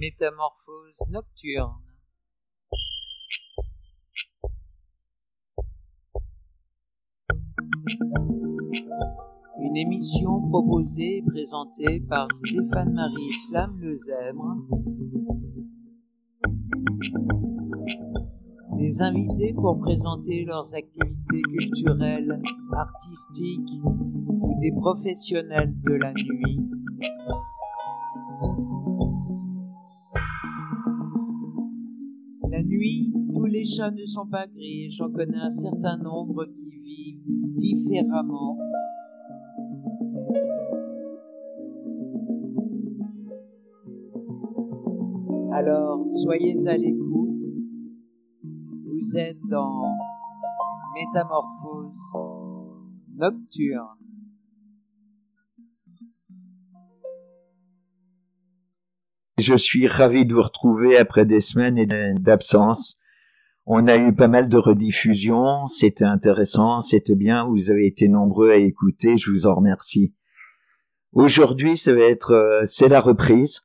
Métamorphose nocturne. Une émission proposée et présentée par Stéphane-Marie Slam Lezèbre. Des invités pour présenter leurs activités culturelles, artistiques ou des professionnels de la nuit. Les chats ne sont pas gris j'en connais un certain nombre qui vivent différemment. Alors, soyez à l'écoute. Vous êtes dans Métamorphose nocturne. Je suis ravi de vous retrouver après des semaines d'absence. On a eu pas mal de rediffusions, c'était intéressant, c'était bien, vous avez été nombreux à écouter, je vous en remercie. Aujourd'hui, ça va être, euh, c'est la reprise.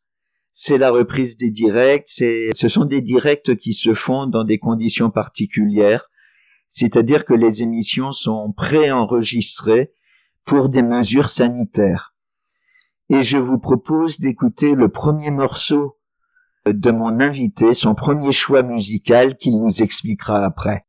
C'est la reprise des directs, c'est, ce sont des directs qui se font dans des conditions particulières. C'est-à-dire que les émissions sont préenregistrées pour des mesures sanitaires et je vous propose d'écouter le premier morceau de mon invité, son premier choix musical qu'il nous expliquera après.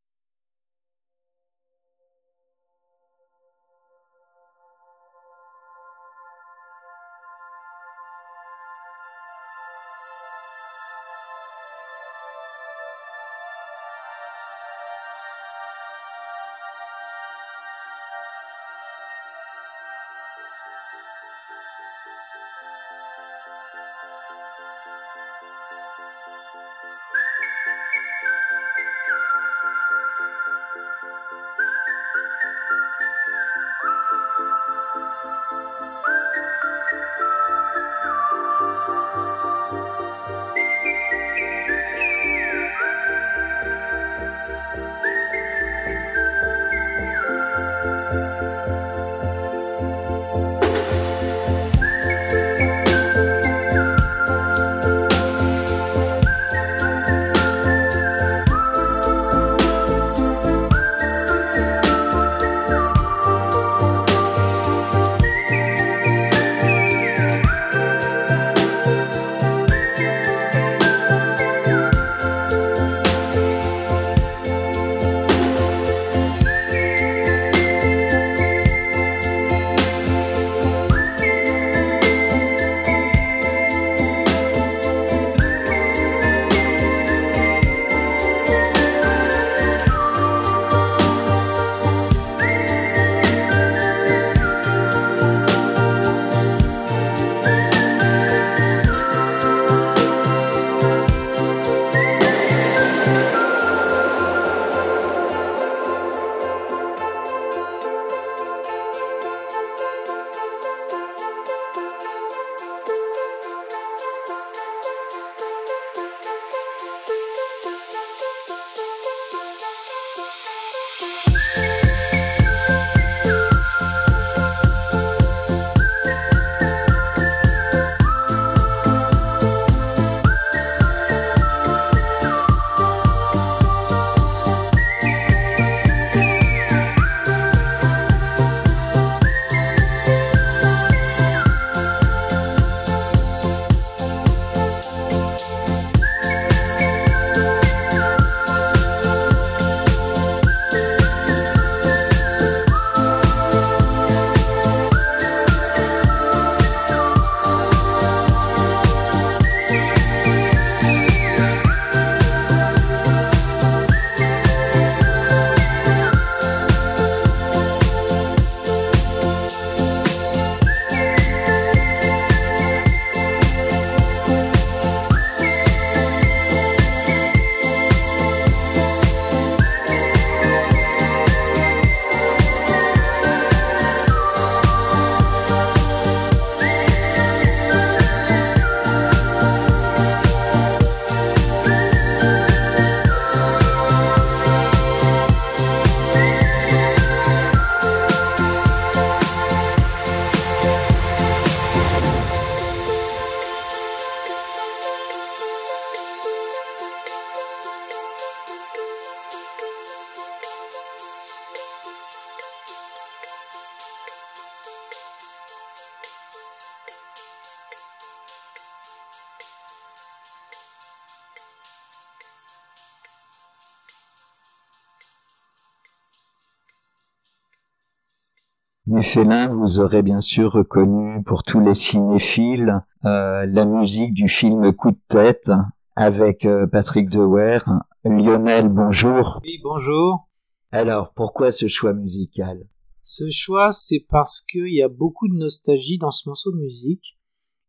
Félin, vous aurez bien sûr reconnu pour tous les cinéphiles euh, la musique du film Coup de tête avec euh, Patrick Dewer. Lionel, bonjour. Oui, bonjour. Alors, pourquoi ce choix musical? Ce choix, c'est parce qu'il y a beaucoup de nostalgie dans ce morceau de musique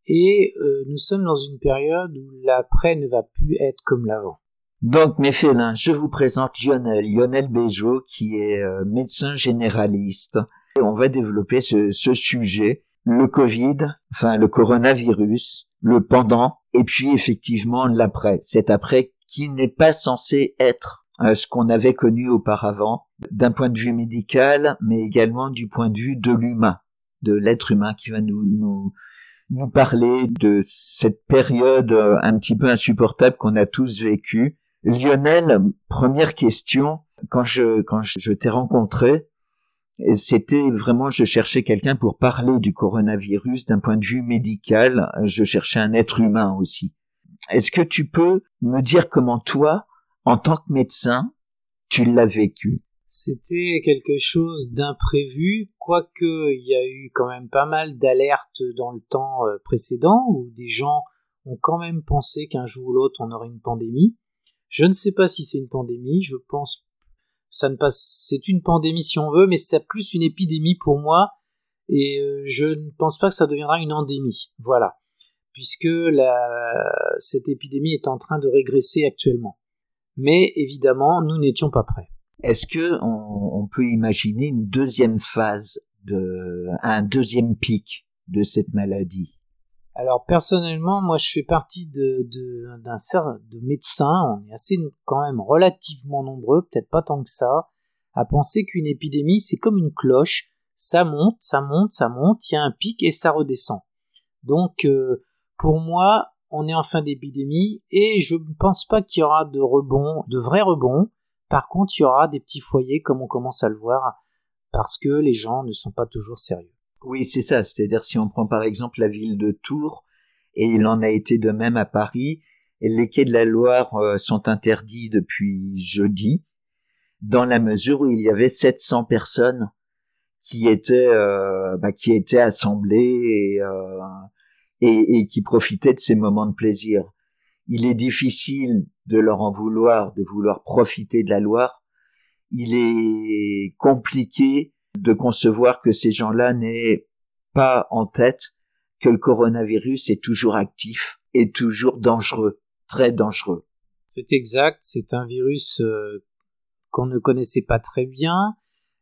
et euh, nous sommes dans une période où l'après ne va plus être comme l'avant. Donc, mes félins, je vous présente Lionel, Lionel Béjot, qui est médecin généraliste on va développer ce, sujet, le Covid, enfin le coronavirus, le pendant, et puis effectivement l'après, cet après qui n'est pas censé être euh, ce qu'on avait connu auparavant, d'un point de vue médical, mais également du point de vue de l'humain, de l'être humain qui va nous, nous, nous parler de cette période euh, un petit peu insupportable qu'on a tous vécue. Lionel, première question, quand je, quand je t'ai rencontré, c'était vraiment, je cherchais quelqu'un pour parler du coronavirus d'un point de vue médical. Je cherchais un être humain aussi. Est-ce que tu peux me dire comment toi, en tant que médecin, tu l'as vécu? C'était quelque chose d'imprévu, quoique il y a eu quand même pas mal d'alertes dans le temps euh, précédent où des gens ont quand même pensé qu'un jour ou l'autre on aurait une pandémie. Je ne sais pas si c'est une pandémie, je pense ça ne passe, c'est une pandémie si on veut, mais c'est plus une épidémie pour moi, et euh, je ne pense pas que ça deviendra une endémie. Voilà, puisque la, cette épidémie est en train de régresser actuellement. Mais évidemment, nous n'étions pas prêts. Est-ce que on, peut imaginer une deuxième phase de, un deuxième pic de cette maladie? Alors personnellement, moi je fais partie de, d'un cercle de médecins, on est assez quand même relativement nombreux, peut-être pas tant que ça, à penser qu'une épidémie c'est comme une cloche, ça monte, ça monte, ça monte, il y a un pic et ça redescend. Donc euh, pour moi, on est en fin d'épidémie et je ne pense pas qu'il y aura de rebond, de vrais rebonds. Par contre, il y aura des petits foyers comme on commence à le voir parce que les gens ne sont pas toujours sérieux. Oui, c'est ça. C'est-à-dire si on prend par exemple la ville de Tours, et il en a été de même à Paris, les quais de la Loire euh, sont interdits depuis jeudi, dans la mesure où il y avait 700 personnes qui étaient euh, bah, qui étaient assemblées euh, et, et, qui profitaient de ces moments de plaisir. Il est difficile de leur en vouloir, de vouloir profiter de la Loire. Il est compliqué de concevoir que ces gens-là n'aient pas en tête que le coronavirus est toujours actif et toujours dangereux, très dangereux. C'est exact, c'est un virus euh, qu'on ne connaissait pas très bien.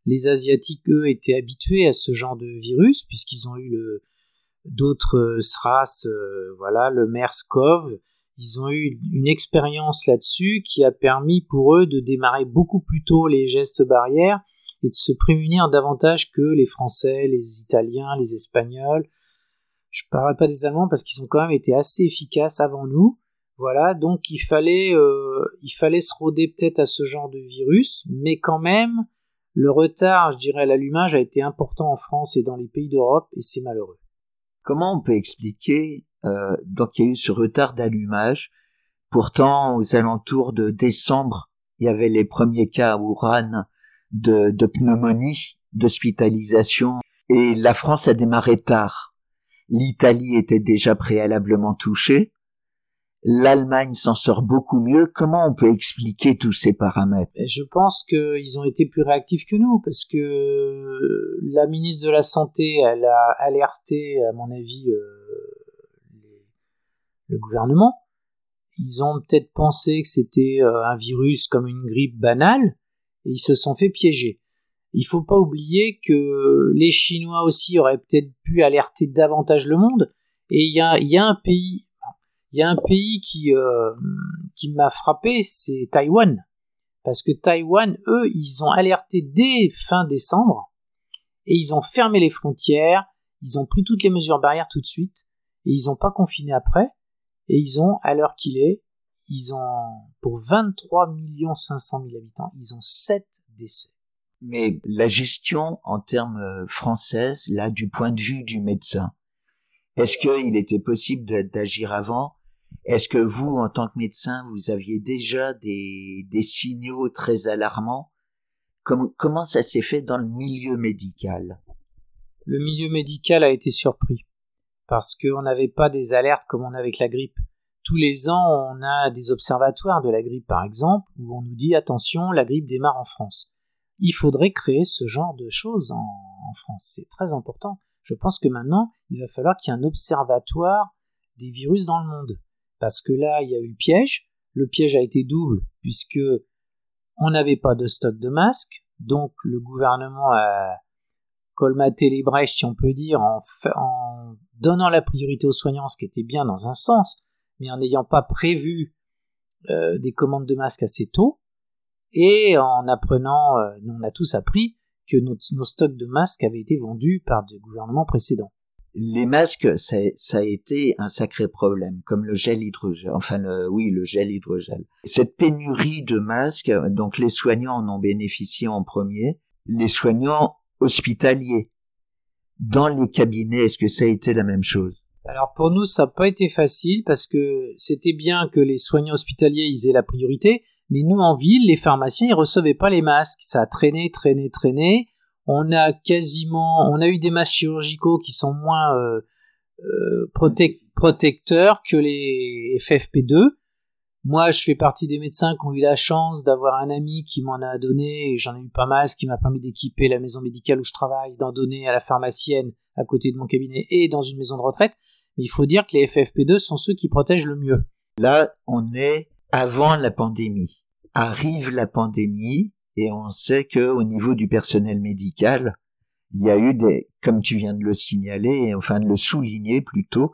Les Asiatiques, eux, étaient habitués à ce genre de virus, puisqu'ils ont eu d'autres euh, SRAS, euh, voilà, le MERS-CoV. Ils ont eu une expérience là-dessus qui a permis pour eux de démarrer beaucoup plus tôt les gestes barrières et de se prémunir davantage que les Français, les Italiens, les Espagnols. Je ne parlerai pas des Allemands parce qu'ils ont quand même été assez efficaces avant nous. Voilà, donc il fallait, euh, il fallait se rôder peut-être à ce genre de virus, mais quand même, le retard, je dirais, à l'allumage a été important en France et dans les pays d'Europe, et c'est malheureux. Comment on peut expliquer euh, donc il y a eu ce retard d'allumage? Pourtant, aux alentours de décembre, il y avait les premiers cas à Wuhan de, de pneumonie, d'hospitalisation, et la France a démarré tard. L'Italie était déjà préalablement touchée. L'Allemagne s'en sort beaucoup mieux. Comment on peut expliquer tous ces paramètres? Je pense qu'ils ont été plus réactifs que nous, parce que la ministre de la Santé, elle a alerté, à mon avis, euh, le gouvernement. Ils ont peut-être pensé que c'était euh, un virus comme une grippe banale, et ils se sont fait piéger. Il faut pas oublier que les Chinois aussi auraient peut-être pu alerter davantage le monde. Et il y a, un pays, il y a un pays qui, euh, qui m'a frappé, c'est Taïwan. Parce que Taïwan, eux, ils ont alerté dès fin décembre et ils ont fermé les frontières, ils ont pris toutes les mesures barrières tout de suite et ils n'ont pas confiné après. Et ils ont, à l'heure qu'il est, ils ont, pour 23 500 000 habitants, ils ont 7 décès. Mais la gestion en termes euh, françaises, là, du point de vue du médecin, est-ce qu'il était possible d'agir avant? Est-ce que vous, en tant que médecin, vous aviez déjà des, des signaux très alarmants? Comment ça s'est fait dans le milieu médical? Le milieu médical a été surpris parce qu'on n'avait pas des alertes comme on a avec la grippe. Tous les ans, on a des observatoires de la grippe, par exemple, où on nous dit attention, la grippe démarre en France. Il faudrait créer ce genre de choses en, France. C'est très important. Je pense que maintenant, il va falloir qu'il y ait un observatoire des virus dans le monde. Parce que là, il y a eu le piège. Le piège a été double, puisque on n'avait pas de stock de masques. Donc, le gouvernement a colmaté les brèches, si on peut dire, en, en donnant la priorité aux soignants, ce qui était bien dans un sens, mais en n'ayant pas prévu euh, des commandes de masques assez tôt, et en apprenant, euh, on a tous appris que nos, stocks de masques avaient été vendus par des gouvernements précédents. Les masques, ça, a été un sacré problème, comme le gel hydrogel, enfin oui, le gel hydrogel. Cette pénurie de masques, donc les soignants en ont bénéficié en premier, les soignants hospitaliers. Dans les cabinets, est-ce que ça a été la même chose? Alors pour nous, ça n'a pas été facile parce que c'était bien que les soignants hospitaliers ils aient la priorité, mais nous en ville, les pharmaciens ils recevaient pas les masques, ça a traîné, traîné, traîné. On a quasiment, on a eu des masques chirurgicaux qui sont moins euh, euh, protec protecteurs que les FFP2. Moi, je fais partie des médecins qui ont eu la chance d'avoir un ami qui m'en a donné, et j'en ai eu pas mal, ce qui m'a permis d'équiper la maison médicale où je travaille, d'en donner à la pharmacienne à côté de mon cabinet et dans une maison de retraite. Mais il faut dire que les FFP2 sont ceux qui protègent le mieux. Là, on est avant la pandémie. Arrive la pandémie et on sait que au niveau du personnel médical, il y a eu des, comme tu viens de le signaler, enfin de le souligner plutôt,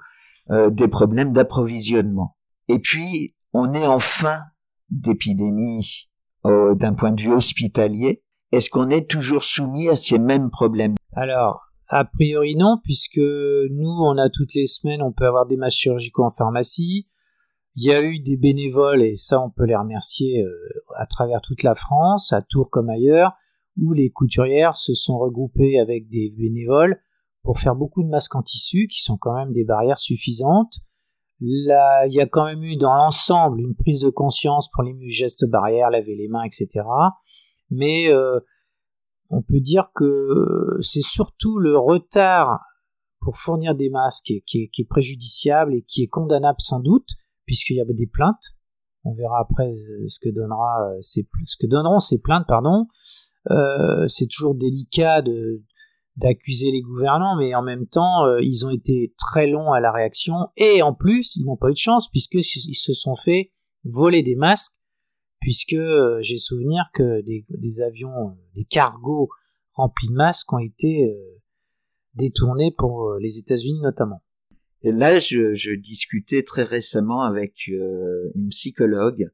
euh, des problèmes d'approvisionnement. Et puis, on est en fin d'épidémie euh, d'un point de vue hospitalier. Est-ce qu'on est toujours soumis à ces mêmes problèmes? Alors, a priori non, puisque nous, on a toutes les semaines, on peut avoir des masques chirurgicaux en pharmacie. Il y a eu des bénévoles, et ça, on peut les remercier euh, à travers toute la France, à Tours comme ailleurs, où les couturières se sont regroupées avec des bénévoles pour faire beaucoup de masques en tissu, qui sont quand même des barrières suffisantes. Là, il y a quand même eu dans l'ensemble une prise de conscience pour les gestes barrières, laver les mains, etc. Mais euh, on peut dire que c'est surtout le retard pour fournir des masques qui est, préjudiciable et qui est condamnable sans doute, puisqu'il y a des plaintes. On verra après ce que donnera ces, ce que donneront ces plaintes, pardon. Euh, c'est toujours délicat d'accuser les gouvernants, mais en même temps, euh, ils ont été très longs à la réaction, et en plus, ils n'ont pas eu de chance, puisqu'ils se sont fait voler des masques, puisque euh, j'ai souvenir que des, avions, euh, des cargos remplis de masques ont été euh, détournés pour euh, les États-Unis notamment. Et là, je, discutais très récemment avec une psychologue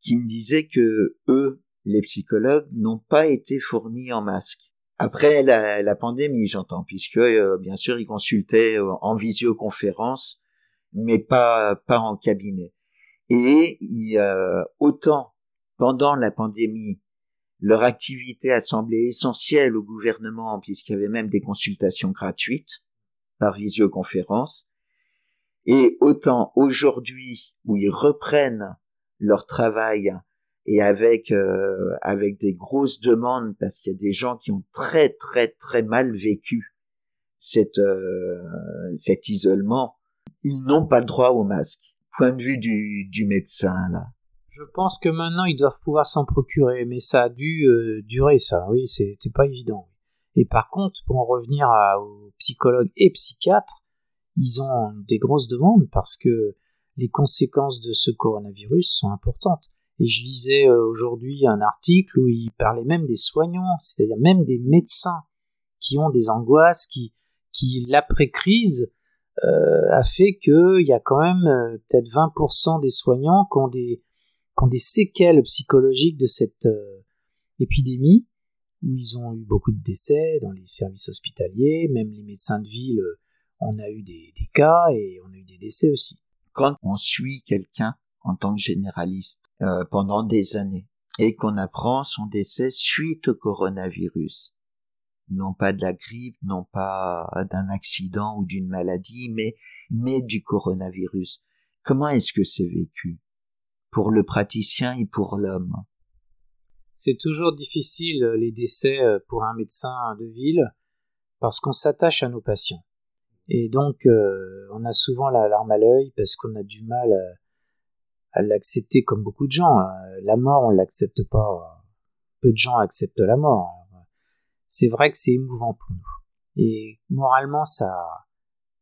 qui me disait que eux, les psychologues, n'ont pas été fournis en masques après la, pandémie, j'entends, puisque euh, bien sûr ils consultaient euh, en visioconférence, mais pas pas en cabinet. Et euh, autant pendant la pandémie, leur activité a semblé essentielle au gouvernement, puisqu'il y avait même des consultations gratuites par visioconférence, et autant aujourd'hui où ils reprennent leur travail et avec euh, avec des grosses demandes parce qu'il y a des gens qui ont très très très mal vécu cette euh, cet isolement ils n'ont pas le droit au masque point de vue du, du médecin là. Je pense que maintenant ils doivent pouvoir s'en procurer mais ça a dû euh, durer ça. Oui c'était pas évident. Et par contre pour en revenir à, aux psychologues et psychiatres ils ont des grosses demandes parce que les conséquences de ce coronavirus sont importantes. Et je lisais euh, aujourd'hui un article où il parlait même des soignants, c'est-à-dire même des médecins qui ont des angoisses, qui, qui l'après-crise euh, a fait qu'il y a quand même euh, peut-être 20% des soignants qui ont des, qui ont des séquelles psychologiques de cette euh, épidémie, où ils ont eu beaucoup de décès dans les services hospitaliers, même les médecins de ville, on a eu des, des cas et on a eu des décès aussi. Quand on suit quelqu'un en tant que généraliste pendant des années et qu'on apprend son décès suite au coronavirus. Non pas de la grippe, non pas d'un accident ou d'une maladie, mais, mais du coronavirus. Comment est-ce que c'est vécu? Pour le praticien et pour l'homme? C'est toujours difficile les décès euh, pour un médecin de ville parce qu'on s'attache à nos patients. Et donc, euh, on a souvent la larme à l'œil parce qu'on a du mal à, l'accepter comme beaucoup de gens. Euh, la mort, on l'accepte pas. Peu de gens acceptent la mort. C'est vrai que c'est émouvant pour nous. Et moralement, ça,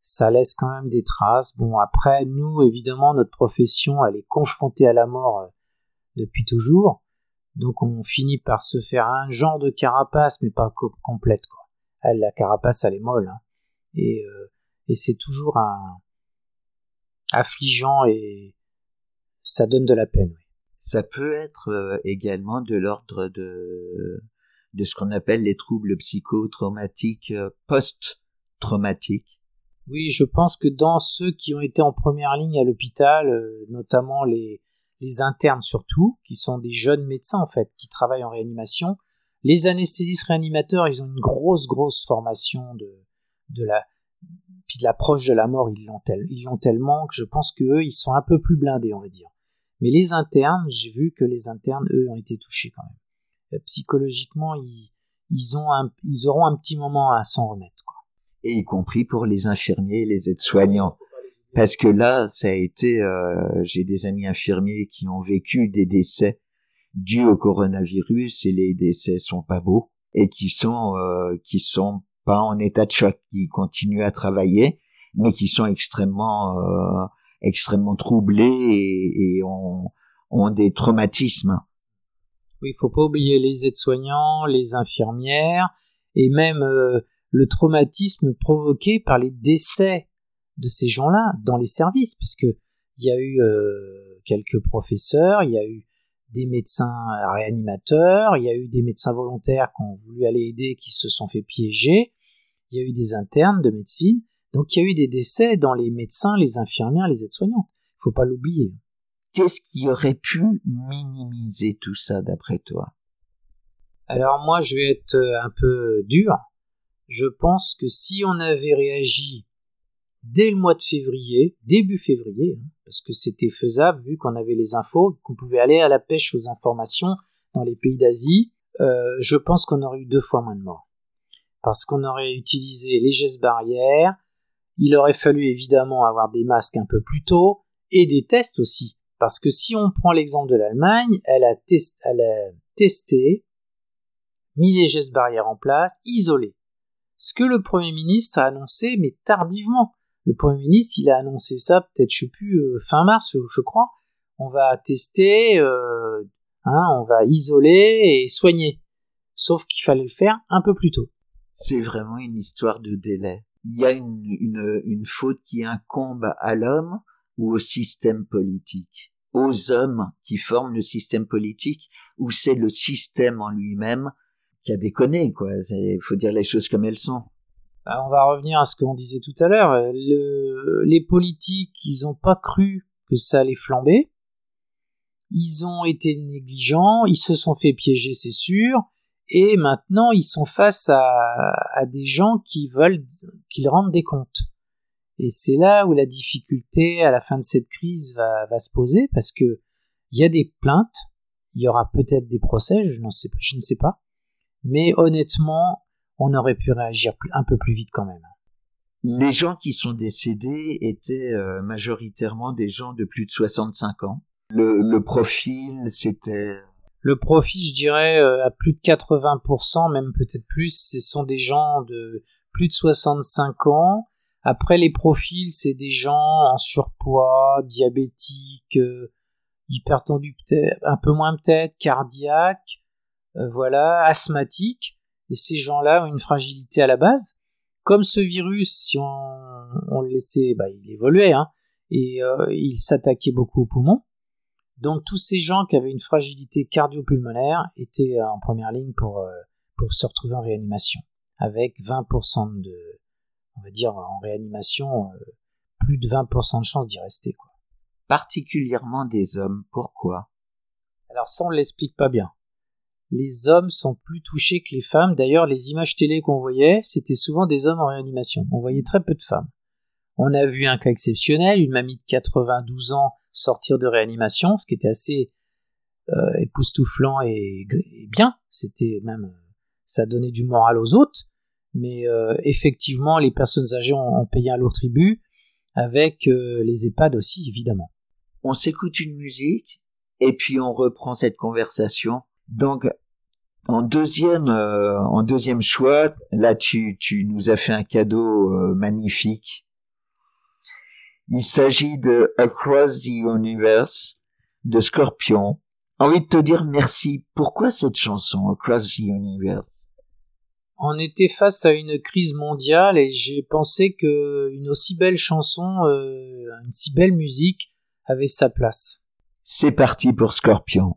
ça laisse quand même des traces. Bon, après, nous, évidemment, notre profession, elle est confrontée à la mort euh, depuis toujours. Donc, on finit par se faire un genre de carapace, mais pas complète, quoi. Elle, la carapace, elle est molle. Hein. Et, euh, et c'est toujours un affligeant et ça donne de la peine. Ça peut être euh, également de l'ordre de, de ce qu'on appelle les troubles psychotraumatiques post-traumatiques. Oui, je pense que dans ceux qui ont été en première ligne à l'hôpital, euh, notamment les, internes surtout, qui sont des jeunes médecins en fait, qui travaillent en réanimation, les anesthésistes réanimateurs, ils ont une grosse, grosse formation de, de la, puis de l'approche de la mort, ils l'ont, ils l'ont tellement que je pense qu'eux, ils sont un peu plus blindés, on va dire. Mais les internes, j'ai vu que les internes, eux, ont été touchés quand même. Euh, psychologiquement, ils, ont ils auront un petit moment à s'en remettre. Et y compris pour les infirmiers et les aides-soignants. Parce que là, ça a été, euh, j'ai des amis infirmiers qui ont vécu des décès dus au coronavirus et les décès sont pas beaux et qui sont euh, qui sont pas en état de choc, qui continuent à travailler, mais qui sont extrêmement extrêmement troublés et, ont des traumatismes. Oui, il faut pas oublier les aides-soignants, les infirmières et même euh, le traumatisme provoqué par les décès de ces gens-là dans les services, puisque il y a eu euh, quelques professeurs, il y a eu des médecins réanimateurs, il y a eu des médecins volontaires qui ont voulu aller aider, qui se sont fait piéger, il y a eu des internes de médecine, donc il y a eu des décès dans les médecins, les infirmières, les aides-soignantes. Il faut pas l'oublier. Qu'est-ce qui aurait pu minimiser tout ça d'après toi? Alors moi, je vais être un peu dur je pense que si on avait réagi dès le mois de février, début février, hein, parce que c'était faisable vu qu'on avait les infos, qu'on pouvait aller à la pêche aux informations dans les pays d'Asie, euh, je pense qu'on aurait eu deux fois moins de morts. Parce qu'on aurait utilisé les gestes barrières, il aurait fallu évidemment avoir des masques un peu plus tôt, et des tests aussi. Parce que si on prend l'exemple de l'Allemagne, elle, a testé, mis les gestes barrières en place, isolé ce que le Premier ministre a annoncé, mais tardivement. Le Premier ministre, il a annoncé ça peut-être, je sais plus, euh, fin mars, je crois. On va tester, euh, hein, on va isoler et soigner. Sauf qu'il fallait le faire un peu plus tôt. C'est vraiment une histoire de délai. Il y a une faute qui incombe à l'homme ou au système politique aux hommes qui forment le système politique, ou c'est le système en lui-même qui a déconné, quoi. Il faut dire les choses comme elles sont. Bah, on va revenir à ce qu'on disait tout à l'heure. les politiques, ils n'ont pas cru que ça allait flamber. Ils ont été négligents, ils se sont fait piéger, c'est sûr. Et maintenant, ils sont face à, des gens qui veulent qu'ils rendent des comptes. Et c'est là où la difficulté à la fin de cette crise va, va se poser, parce que il y a des plaintes, il y aura peut-être des procès, je, sais, je ne sais pas mais honnêtement, on aurait pu réagir un peu plus vite quand même. Les gens qui sont décédés étaient euh, majoritairement des gens de plus de 65 ans. Le, profil, c'était... Le profil, je dirais, euh, à plus de 80%, même peut-être plus, ce sont des gens de plus de 65 ans. Après, les profils, c'est des gens en surpoids, diabétiques, euh, hypertendus un peu moins peut-être, cardiaques, euh, voilà, asthmatiques, et ces gens-là ont une fragilité à la base. Comme ce virus, si on, le laissait, bah, il évoluait, hein, et euh, il s'attaquait beaucoup aux poumons. Donc tous ces gens qui avaient une fragilité cardio-pulmonaire étaient en première ligne pour, pour se retrouver en réanimation, avec 20% de, on va dire en réanimation, plus de 20% de chances d'y rester. Quoi. Particulièrement des hommes, pourquoi? Alors ça on ne l'explique pas bien les hommes sont plus touchés que les femmes. D'ailleurs, les images télé qu'on voyait, c'était souvent des hommes en réanimation. On voyait très peu de femmes. On a vu un cas exceptionnel, une mamie de 92 ans sortir de réanimation, ce qui était assez euh, époustouflant et, bien. C'était même, ça donnait du moral aux autres. Mais euh, effectivement, les personnes âgées ont, payé un lourd tribut, avec euh, les EHPAD aussi, évidemment. On s'écoute une musique, et puis on reprend cette conversation. Donc, en deuxième, euh, en deuxième choix, là, tu, tu nous as fait un cadeau magnifique. Il s'agit de Across the Universe de Scorpion. Envie de te dire merci. Pourquoi cette chanson Across the Universe? On était face à une crise mondiale et j'ai pensé que une aussi belle chanson, euh, une si belle musique avait sa place. C'est parti pour Scorpion.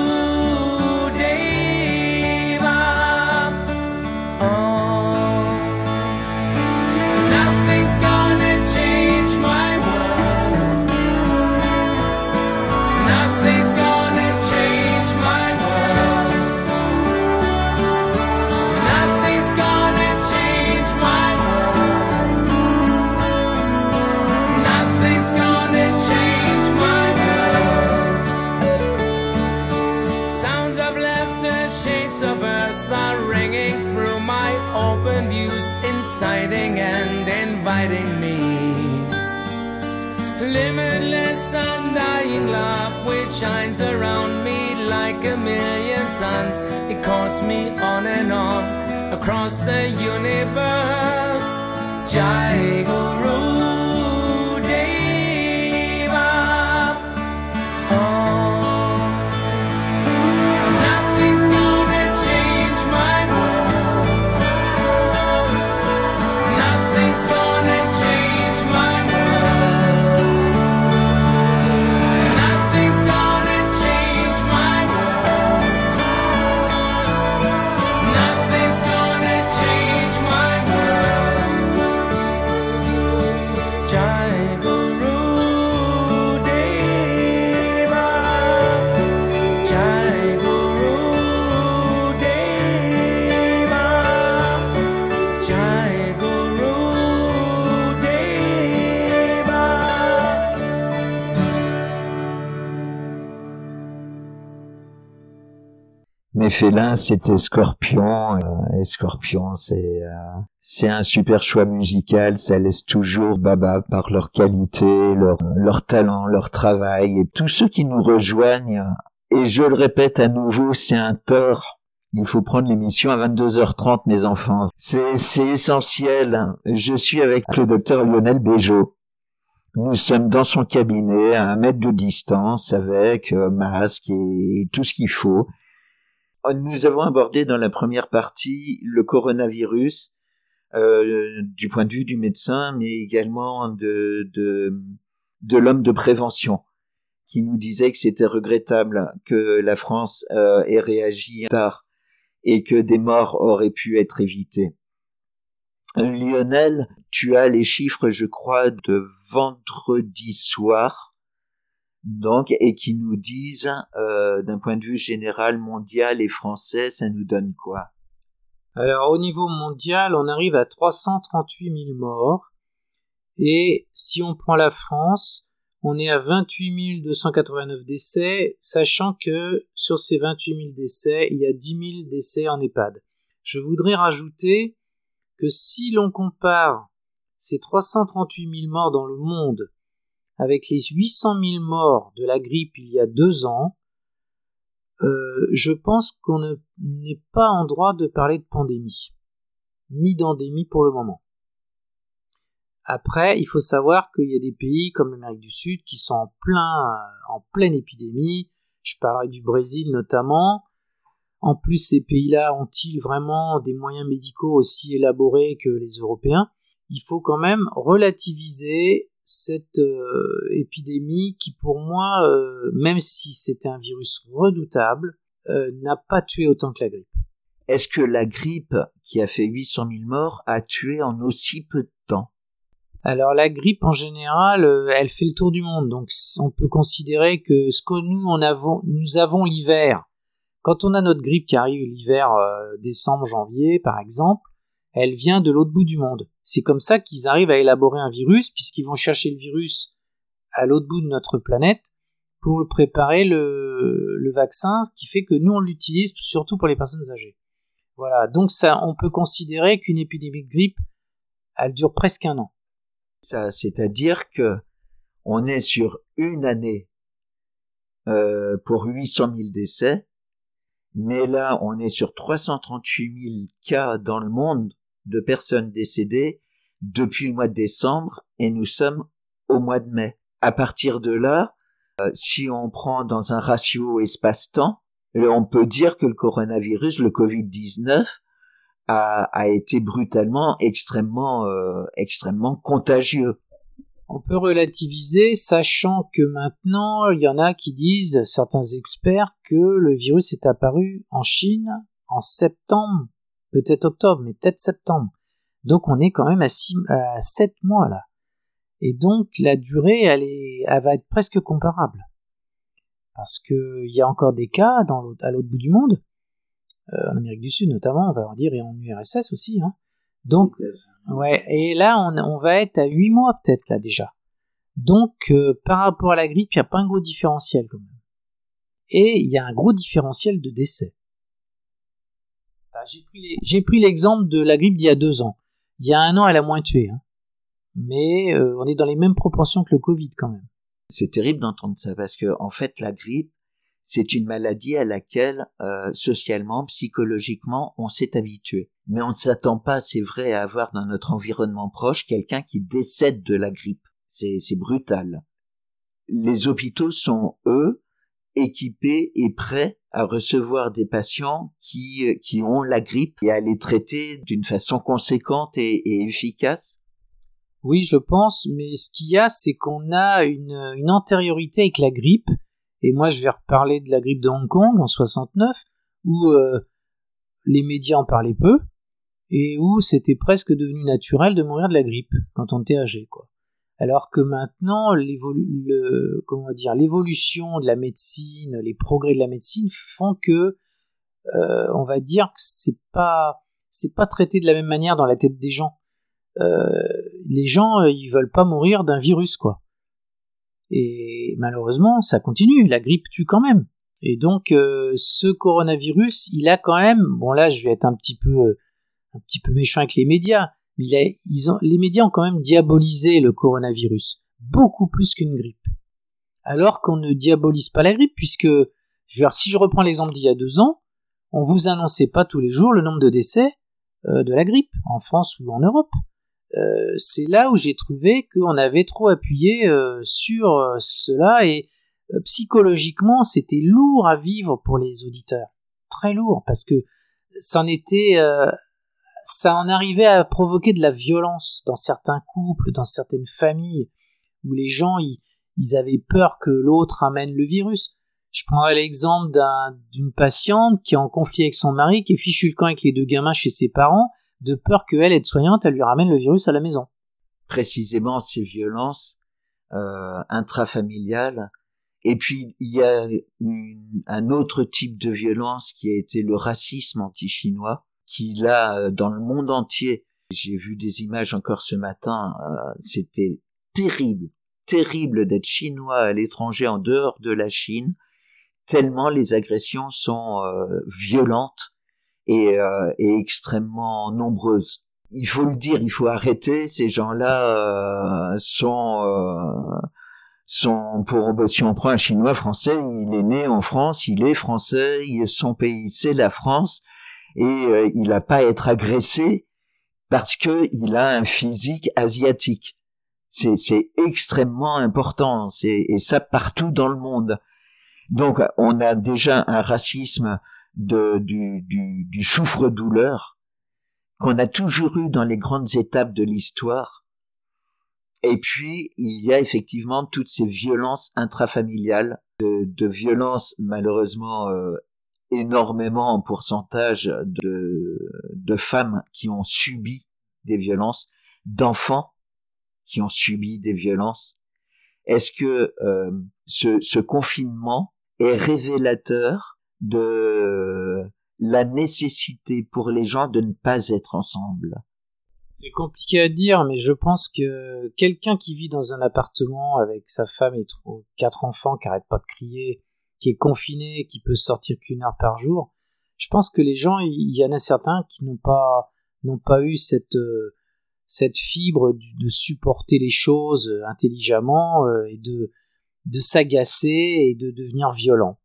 Limitless, undying love which shines around me like a million suns. It calls me on and on across the universe. Jai Guru. Félin, c'était Scorpion. Euh, et Scorpion, c'est euh, c'est un super choix musical. Ça laisse toujours Baba par leur qualité, leur leur talent, leur travail et tous ceux qui nous rejoignent. Et je le répète à nouveau, c'est un tort. Il faut prendre l'émission à 22h30, mes enfants. C'est c'est essentiel. Je suis avec le docteur Lionel Béjot. Nous sommes dans son cabinet à un mètre de distance avec euh, masque et tout ce qu'il faut. Oh, nous avons abordé dans la première partie le coronavirus euh, du point de vue du médecin, mais également de, de, de l'homme de prévention, qui nous disait que c'était regrettable que la France euh, ait réagi tard et que des morts auraient pu être évitées. Lionel, tu as les chiffres, je crois, de vendredi soir donc et qui nous disent euh, d'un point de vue général mondial et français ça nous donne quoi? Alors au niveau mondial, on arrive à 338 000 morts. Et si on prend la France, on est à 28 289 décès, sachant que sur ces 28 000 décès, il y a 10 000 décès en EHPAD. Je voudrais rajouter que si l'on compare ces 338 000 morts dans le monde avec les 800 000 morts de la grippe il y a deux ans, euh, je pense qu'on n'est pas en droit de parler de pandémie, ni d'endémie pour le moment. Après, il faut savoir qu'il y a des pays comme l'Amérique du Sud qui sont en plein, en pleine épidémie. Je parlerai du Brésil notamment. En plus, ces pays-là ont-ils vraiment des moyens médicaux aussi élaborés que les Européens? Il faut quand même relativiser cette euh, épidémie qui, pour moi, euh, même si c'était un virus redoutable, euh, n'a pas tué autant que la grippe. Est-ce que la grippe, qui a fait 800 000 morts, a tué en aussi peu de temps? Alors la grippe en général, elle fait le tour du monde, donc on peut considérer que ce que nous avons, nous avons l'hiver. Quand on a notre grippe qui arrive l'hiver, décembre, janvier, par exemple, elle vient de l'autre bout du monde. C'est comme ça qu'ils arrivent à élaborer un virus, puisqu'ils vont chercher le virus à l'autre bout de notre planète pour préparer le, vaccin, ce qui fait que nous on l'utilise surtout pour les personnes âgées. Voilà, donc ça, on peut considérer qu'une épidémie de grippe, elle dure presque un an. Ça, c'est-à-dire que on est sur une année euh, pour 800 000 décès, mais là, on est sur 338 000 cas dans le monde de personnes décédées depuis le mois de décembre et nous sommes au mois de mai. À partir de là, euh, si on prend dans un ratio espace-temps, euh, on peut dire que le coronavirus, le Covid-19, a, a, été brutalement, extrêmement, euh, extrêmement contagieux. On peut relativiser, sachant que maintenant, il y en a qui disent, certains experts, que le virus est apparu en Chine en septembre peut-être octobre, mais peut-être septembre. Donc on est quand même à, six, à 7 mois là. Et donc la durée, elle, est, elle va être presque comparable. Parce qu'il y a encore des cas dans à l'autre bout du monde, euh, en Amérique du Sud notamment, on va en dire, et en URSS aussi. Hein. Donc, ouais, et là on, on, va être à 8 mois peut-être là déjà. Donc euh, par rapport à la grippe, il n'y a pas un gros différentiel quand même. Et il y a un gros différentiel de décès. J'ai pris l'exemple de la grippe d'il y a deux ans. Il y a un an, elle a moins tué. Hein. Mais euh, on est dans les mêmes proportions que le Covid quand même. C'est terrible d'entendre ça parce que en fait la grippe c'est une maladie à laquelle euh, socialement, psychologiquement, on s'est habitué. Mais on ne s'attend pas, c'est vrai, à avoir dans notre environnement proche quelqu'un qui décède de la grippe. C'est brutal. Les hôpitaux sont, eux, équipés et prêts à recevoir des patients qui, euh, qui ont la grippe et à les traiter d'une façon conséquente et, efficace. Oui, je pense, mais ce qu'il y a, c'est qu'on a une, une antériorité avec la grippe, et moi je vais reparler de la grippe de Hong Kong en 69, où euh, les médias en parlaient peu, et où c'était presque devenu naturel de mourir de la grippe quand on était âgé, quoi alors que maintenant l'évolution de la médecine, les progrès de la médecine font que euh, on va dire que c'est pas pas traité de la même manière dans la tête des gens. Euh, les gens euh, ils veulent pas mourir d'un virus quoi. Et malheureusement ça continue, la grippe tue quand même. Et donc ce coronavirus, il a quand même, bon là je vais être un petit peu un petit peu méchant avec les médias, les médias ont quand même diabolisé le coronavirus, beaucoup plus qu'une grippe. Alors qu'on ne diabolise pas la grippe, puisque, si je reprends l'exemple d'il y a deux ans, on vous annonçait pas tous les jours le nombre de décès euh, de la grippe, en France ou en Europe. Euh, c'est là où j'ai trouvé qu'on avait trop appuyé euh, sur cela et psychologiquement c'était lourd à vivre pour les auditeurs, très lourd parce que c'en était ça en arrivait à provoquer de la violence dans certains couples, dans certaines familles, où les gens ils, avaient peur que l'autre amène le virus. Je prendrai l'exemple d'une patiente qui est en conflit avec son mari, qui est le camp avec les deux gamins chez ses parents, de peur qu'elle, aide-soignante, elle lui ramène le virus à la maison. Précisément ces violences euh, intrafamiliales. Et puis il y a un autre type de violence qui a été le racisme anti-chinois qu'il a dans le monde entier. J'ai vu des images encore ce matin, c'était terrible, terrible d'être chinois à l'étranger en dehors de la Chine, tellement les agressions sont violentes et, et extrêmement nombreuses il faut le dire, il faut arrêter. Ces gens-là euh, sont euh, sont pour bah, si on prend un chinois français, il est né en France, il est français, il, son pays c'est la France et euh, il n'a pas à être agressé parce que il a un physique asiatique. C'est extrêmement important, c'est et ça partout dans le monde. Donc on a déjà un racisme de du du, du souffre-douleur qu'on a toujours eu dans les grandes étapes de l'histoire. Et puis, il y a effectivement toutes ces violences intrafamiliales, de, violences malheureusement euh, énormément en pourcentage de, de femmes qui ont subi des violences, d'enfants qui ont subi des violences. Est-ce que euh, ce, ce confinement est révélateur de la nécessité pour les gens de ne pas être ensemble? C'est compliqué à dire, mais je pense que quelqu'un qui vit dans un appartement avec sa femme et quatre enfants qui n'arrêtent pas de crier, qui est confiné, qui peut sortir qu'une heure par jour, je pense que les gens, il y en a certains qui n'ont pas n'ont pas eu cette euh, cette fibre de supporter les choses intelligemment euh, et de de s'agacer et de devenir violent.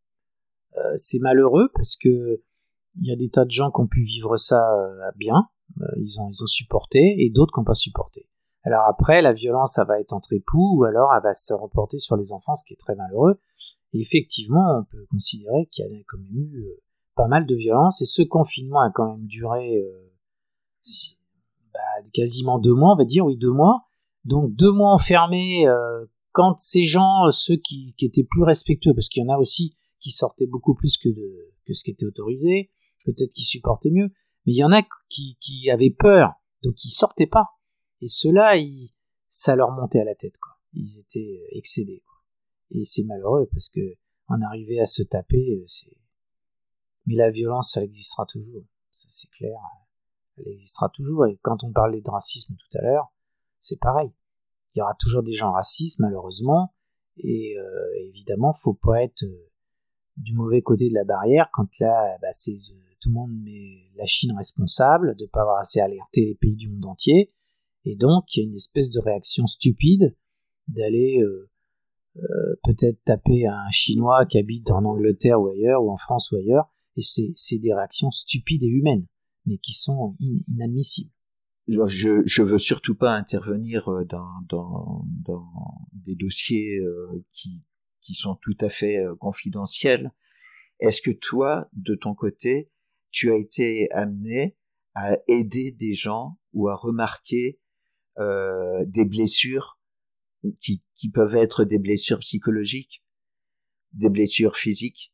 Euh, c'est malheureux parce que il y a des tas de gens qui ont pu vivre ça euh, bien, euh, ils, ont, ils ont supporté, et d'autres qui n'ont pas supporté. Alors après, la violence, ça va être entre époux, ou alors elle va se reporter sur les enfants, ce qui est très malheureux. Et effectivement, on peut considérer qu'il y a quand même eu euh, pas mal de violence, et ce confinement a quand même duré bah, quasiment deux mois, on va dire, oui, deux mois. Donc deux mois enfermés, quand ces gens, ceux qui, qui, étaient plus respectueux, parce qu'il y en a aussi qui sortaient beaucoup plus que, ce qui était autorisé, peut-être qu'ils supportaient mieux, mais il y en a qui, qui avaient peur, donc ils sortaient pas. Et ceux-là, ça leur montait à la tête, quoi. Ils étaient euh, excédés. Et c'est malheureux parce que en arriver à se taper, euh, c'est. Mais la violence, ça existera toujours. Ça, c'est clair. Elle existera toujours. Et quand on parlait de racisme tout à l'heure, c'est pareil. Il y aura toujours des gens racistes, malheureusement. Et euh, évidemment, faut pas être euh, du mauvais côté de la barrière quand là, bah, c'est tout le monde met la Chine responsable de ne pas avoir assez alerté les pays du monde entier. Et donc, il y a une espèce de réaction stupide d'aller euh, euh, peut-être taper un Chinois qui habite en Angleterre ou ailleurs, ou en France ou ailleurs. Et c'est des réactions stupides et humaines, mais qui sont inadmissibles. Je, je veux surtout pas intervenir euh, dans, des dossiers qui, qui sont tout à fait confidentiels. Est-ce que toi, de ton côté, tu as été amené à aider des gens ou à remarquer euh, des blessures qui, qui peuvent être des blessures psychologiques, des blessures physiques.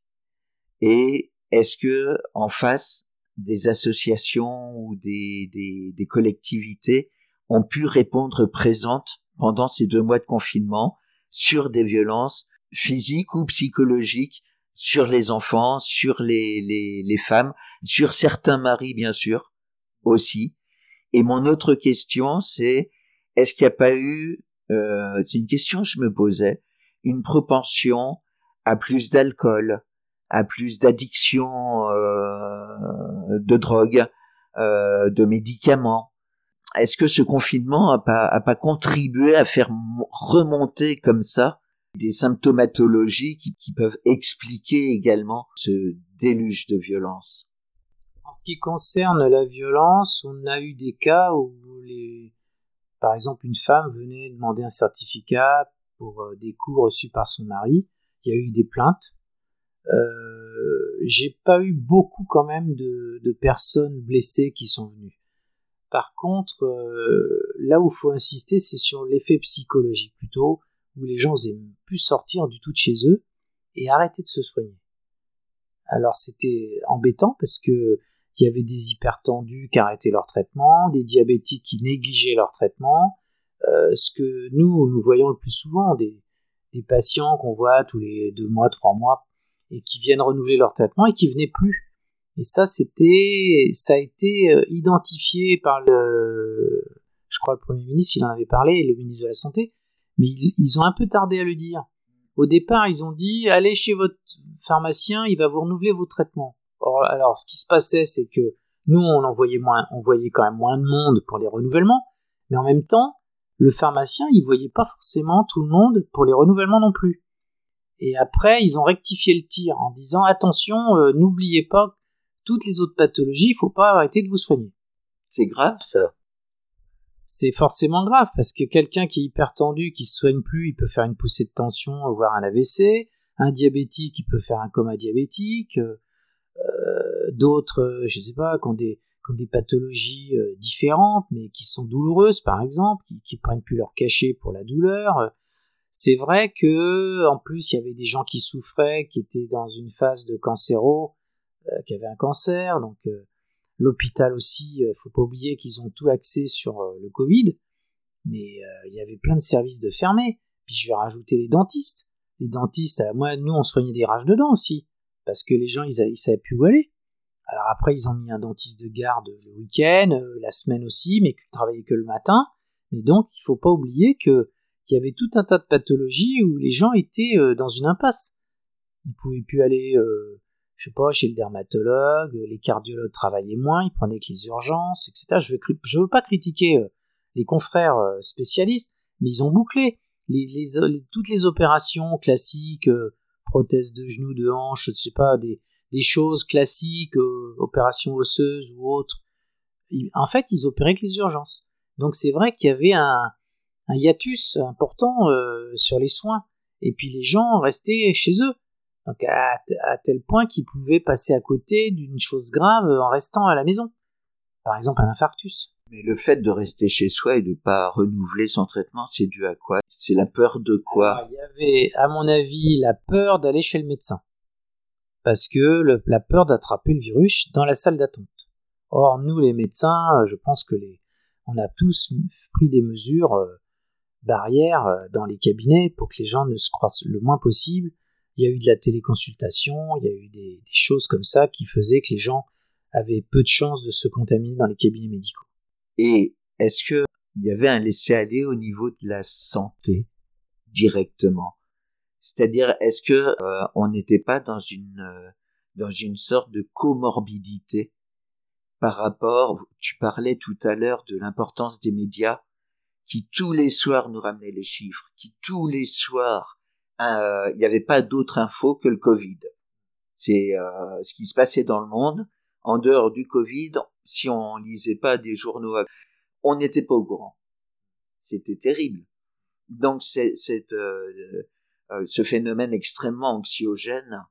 Et est-ce que en face, des associations ou des, des, des collectivités ont pu répondre présentes pendant ces deux mois de confinement sur des violences physiques ou psychologiques sur les enfants, sur les, les, les femmes, sur certains maris bien sûr aussi? Et mon autre question c'est est-ce qu'il n'y a pas eu, euh, c'est une question que je me posais, une propension à plus d'alcool, à plus d'addiction euh, de drogue, euh, de médicaments. Est-ce que ce confinement a pas, contribué à faire remonter comme ça des symptomatologies qui, peuvent expliquer également ce déluge de violence? En ce qui concerne la violence, on a eu des cas où les... par exemple une femme venait demander un certificat pour euh, des coups reçus par son mari. Il y a eu des plaintes. Euh, j'ai pas eu beaucoup quand même de, personnes blessées qui sont venues. Par contre, euh, là où il faut insister, c'est sur l'effet psychologique plutôt où les gens n'osaient plus sortir du tout de chez eux et arrêter de se soigner. Alors c'était embêtant parce que il y avait des hypertendus qui arrêtaient leur traitement, des diabétiques qui négligeaient leur traitement, euh, ce que nous nous voyons le plus souvent des, patients qu'on voit tous les deux mois, trois mois et qui viennent renouveler leur traitement et qui venaient plus Et ça, c'était, ça a été euh, identifié par le, je crois le Premier ministre, il en avait parlé, le ministre de la Santé, mais ils, ont un peu tardé à le dire. Au départ, ils ont dit, allez chez votre pharmacien, il va vous renouveler vos traitements. Alors, ce qui se passait, c'est que nous, on envoyait moins, on voyait quand même moins de monde pour les renouvellements, mais en même temps, le pharmacien, il voyait pas forcément tout le monde pour les renouvellements non plus. Et après, ils ont rectifié le tir en disant attention, euh, n'oubliez pas toutes les autres pathologies, il faut pas arrêter de vous soigner. C'est grave ça. C'est forcément grave parce que quelqu'un qui est hyper tendu, qui se soigne plus, il peut faire une poussée de tension, voire un AVC. Un diabétique, il peut faire un coma diabétique. Euh, d'autres, euh, je sais pas, qui ont des, des pathologies euh, différentes, mais qui sont douloureuses, par exemple, qui, qui prennent plus leur cachet pour la douleur. C'est vrai que, en plus, il y avait des gens qui souffraient, qui étaient dans une phase de cancéro, euh, qui avaient un cancer, donc l'hôpital aussi, faut pas oublier qu'ils ont tout axé sur le Covid, mais il y avait plein de services de fermés. Puis je vais rajouter les dentistes. Les dentistes, moi, nous, on soignait des rages de dents aussi, parce que les gens, ils, ils savaient plus où aller. Alors après, ils ont mis un dentiste de garde le week-end, euh, la semaine aussi, mais qui travaillait que le matin. Mais donc, il faut pas oublier qu'il y avait tout un tas de pathologies où les gens étaient euh, dans une impasse. Ils pouvaient plus aller, euh, je sais pas, chez le dermatologue, les cardiologues travaillaient moins, ils prenaient que les urgences, etc. Je veux, veux pas critiquer les confrères spécialistes, mais ils ont bouclé toutes les opérations classiques, prothèses de genoux, de hanches, je sais pas, des, des choses classiques, euh, opérations osseuses ou autres. En fait, ils opéraient que les urgences. Donc c'est vrai qu'il y avait un, hiatus important euh, sur les soins. Et puis les gens restaient chez eux. Donc à, tel point qu'ils pouvaient passer à côté d'une chose grave en restant à la maison. Par exemple un infarctus. Mais le fait de rester chez soi et de ne pas renouveler son traitement, c'est dû à quoi? C'est la peur de quoi? Il y avait, à mon avis, la peur d'aller chez le médecin parce que la peur d'attraper le virus dans la salle d'attente. Or, nous, les médecins, je pense que les, on a tous pris des mesures euh, barrières euh, dans les cabinets pour que les gens ne se croisent le moins possible. Il y a eu de la téléconsultation, il y a eu des, des choses comme ça qui faisaient que les gens avaient peu de chances de se contaminer dans les cabinets médicaux. Et est-ce que il y avait un laisser-aller au niveau de la santé directement? C'est-à-dire, est-ce que euh, on n'était pas dans une euh, dans une sorte de comorbidité par rapport Tu parlais tout à l'heure de l'importance des médias qui tous les soirs nous ramenaient les chiffres, qui tous les soirs euh, il n'y avait pas d'autre info que le Covid. C'est ce qui se passait dans le monde. En dehors du Covid, si on lisait pas des journaux, on n'était pas au courant. C'était terrible. Donc c'est cette euh, ce phénomène extrêmement anxiogène,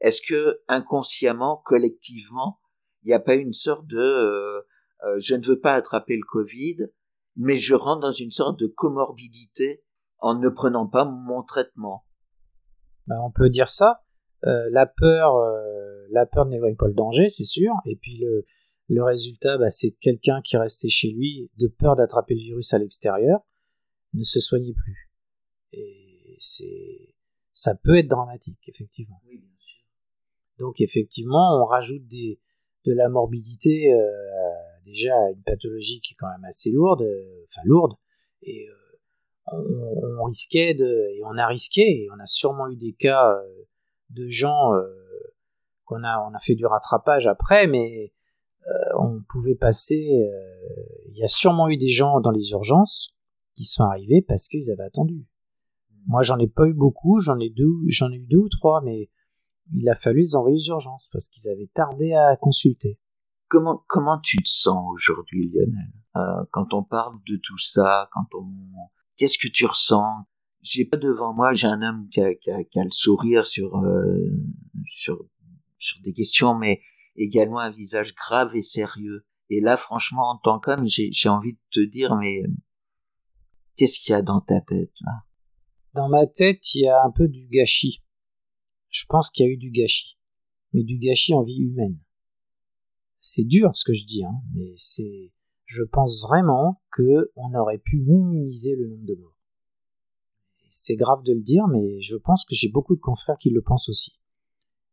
est-ce que inconsciemment, collectivement, il n'y a pas une sorte de euh, euh, je ne veux pas attraper le Covid, mais je rentre dans une sorte de comorbidité en ne prenant pas mon traitement? Ben, on peut dire ça. la peur, la peur n'éloigne pas le danger, c'est sûr. Et puis le, le résultat, bah, c'est quelqu'un qui restait chez lui de peur d'attraper le virus à l'extérieur ne se soignait plus. Et c'est ça peut être dramatique, effectivement. Oui, bien sûr. Donc effectivement, on rajoute des, de la morbidité euh, déjà à une pathologie qui est quand même assez lourde, euh, enfin lourde, et euh, on, risquait de, et on a risqué, et on a sûrement eu des cas de gens qu'on a, on a fait du rattrapage après, mais on pouvait passer, il y a sûrement eu des gens dans les urgences qui sont arrivés parce qu'ils avaient attendu. Moi, j'en ai pas eu beaucoup, j'en ai ai eu deux ou trois, mais il a fallu les envoyer aux urgences parce qu'ils avaient tardé à consulter. Comment comment tu te sens aujourd'hui, Lionel? Euh, Quand on parle de tout ça, quand on qu'est-ce que tu ressens? J'ai pas devant moi, j'ai un homme qui a, qui, a, qui a, le sourire sur euh, sur sur des questions, mais également un visage grave et sérieux. Et là, franchement, en tant qu'homme, j'ai envie de te dire, mais qu'est-ce qu'il y a dans ta tête là? Dans ma tête, il y a un peu du gâchis. Je pense qu'il y a eu du gâchis. Mais du gâchis en vie humaine. C'est dur ce que je dis, hein, mais c'est, je pense vraiment que on aurait pu minimiser le nombre de morts. C'est grave de le dire, mais je pense que j'ai beaucoup de confrères qui le pensent aussi.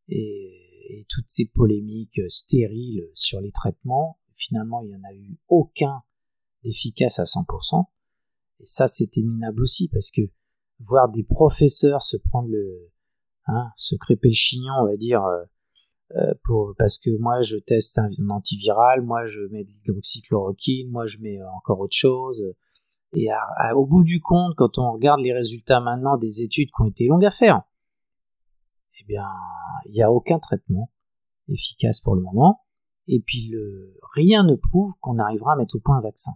Et, et toutes ces polémiques stériles sur les traitements, finalement, il n'y en a eu aucun d'efficace à 100%. Et ça, c'était minable aussi, parce que voir des professeurs se prendre le, hein, se crêper le chignon, on va dire, euh, euh, pour, parce que moi je teste un, antiviral, moi je mets de l'hydroxychloroquine, moi je mets encore autre chose. Et au bout du compte, quand on regarde les résultats maintenant des études qui ont été longues à faire, eh bien, il n'y a aucun traitement efficace pour le moment. Et puis, le, rien ne prouve qu'on arrivera à mettre au point un vaccin.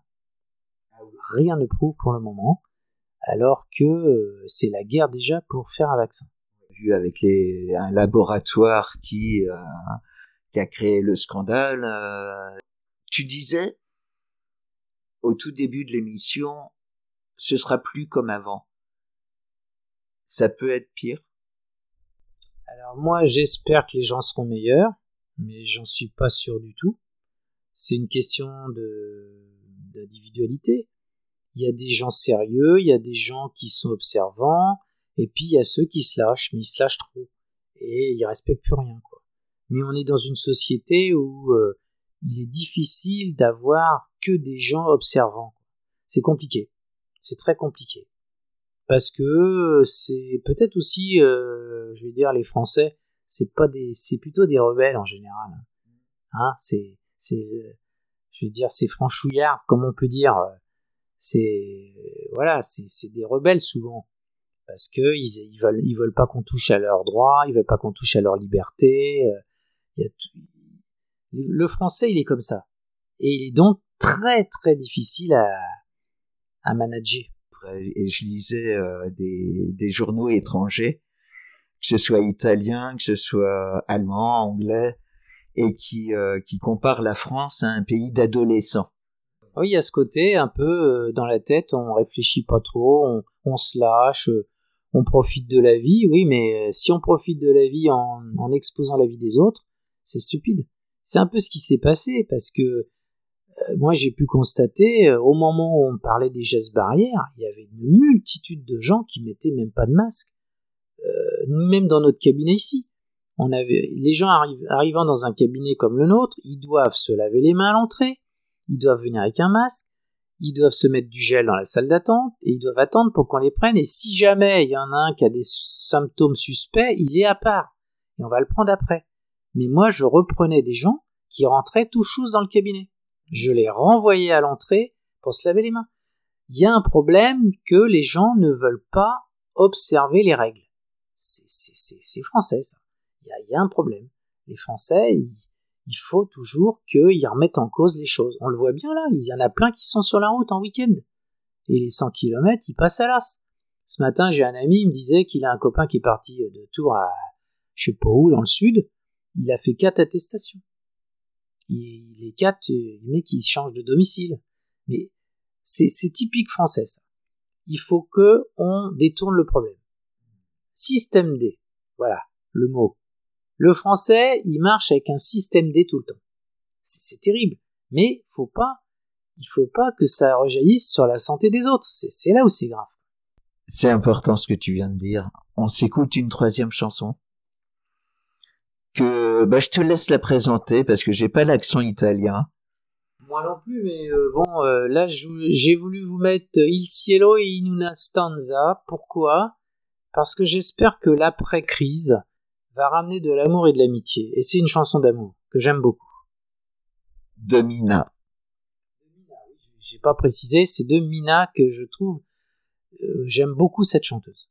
Rien ne prouve pour le moment, alors que euh, c'est la guerre déjà pour faire un vaccin vu avec les, un laboratoire qui, euh, qui a créé le scandale. Euh, tu disais au tout début de l'émission, ce sera plus comme avant. Ça peut être pire? Alors moi, j'espère que les gens seront meilleurs, mais j'en suis pas sûr du tout. C'est une question de d'individualité. Il y a des gens sérieux, il y a des gens qui sont observants, et puis il y a ceux qui se lâchent, mais ils se lâchent trop. Et ils respectent plus rien, quoi. Mais on est dans une société où euh, il est difficile d'avoir que des gens observants. C'est compliqué. C'est très compliqué. Parce que euh, c'est peut-être aussi, euh, je vais dire, les Français, c'est pas des, c'est plutôt des rebelles en général. Hein, c'est, c'est, je vais dire, c'est franchouillard, comme on peut dire. C'est, voilà, c'est, des rebelles souvent parce que ils, ils veulent ils veulent pas qu'on touche à leurs droits, ils veulent pas qu'on touche à leur liberté. Euh, le français, il est comme ça, et il est donc très très difficile à, à manager. Et je lisais euh, des, des journaux étrangers, que ce soit italien, que ce soit allemand, anglais, et qui, euh, qui comparent la France à un pays d'adolescents. Oui, il y a ce côté un peu dans la tête, on réfléchit pas trop, on, se lâche, on profite de la vie, oui, mais euh, si on profite de la vie en, exposant la vie des autres, c'est stupide. C'est un peu ce qui s'est passé, parce que euh, moi j'ai pu constater, euh, au moment où on parlait des gestes barrières, il y avait une multitude de gens qui mettaient même pas de masque, même dans notre cabinet ici. On avait, les gens arrivant dans un cabinet comme le nôtre, ils doivent se laver les mains à l'entrée, ils doivent venir avec un masque, ils doivent se mettre du gel dans la salle d'attente et ils doivent attendre pour qu'on les prenne. Et si jamais il y en a un qui a des symptômes suspects, il est à part et on va le prendre après. Mais moi, je reprenais des gens qui rentraient tout chose dans le cabinet. Je les renvoyais à l'entrée pour se laver les mains. Il y a un problème que les gens ne veulent pas observer les règles. C'est français, ça. Il y, a, un problème. Les Français, ils, il faut toujours qu'ils remettent en cause les choses. On le voit bien là, il y en a plein qui sont sur la route en week-end. Et les 100 km, ils passent à l'as. Ce matin, j'ai un ami, il me disait qu'il a un copain qui est parti de Tours à je sais pas où, dans le sud. Il a fait quatre attestations. Il, les quatre, le mec, il change de domicile. Mais c'est, typique français, ça. Il faut que on détourne le problème. Système D. Voilà, le mot. Le français, il marche avec un système D tout le temps. C'est terrible. Mais faut pas, il faut pas que ça rejaillisse sur la santé des autres. C'est là où c'est grave. C'est important ce que tu viens de dire. On s'écoute une troisième chanson. Que bah, je te laisse la présenter parce que j'ai pas l'accent italien. Moi non plus, mais euh, bon, euh, là j'ai voulu vous mettre Il cielo in una stanza. Pourquoi? Parce que j'espère que l'après-crise, va ramener de l'amour et de l'amitié. Et c'est une chanson d'amour que j'aime beaucoup. De Mina. J'ai pas précisé, c'est de Mina que je trouve. Euh, j'aime beaucoup cette chanteuse.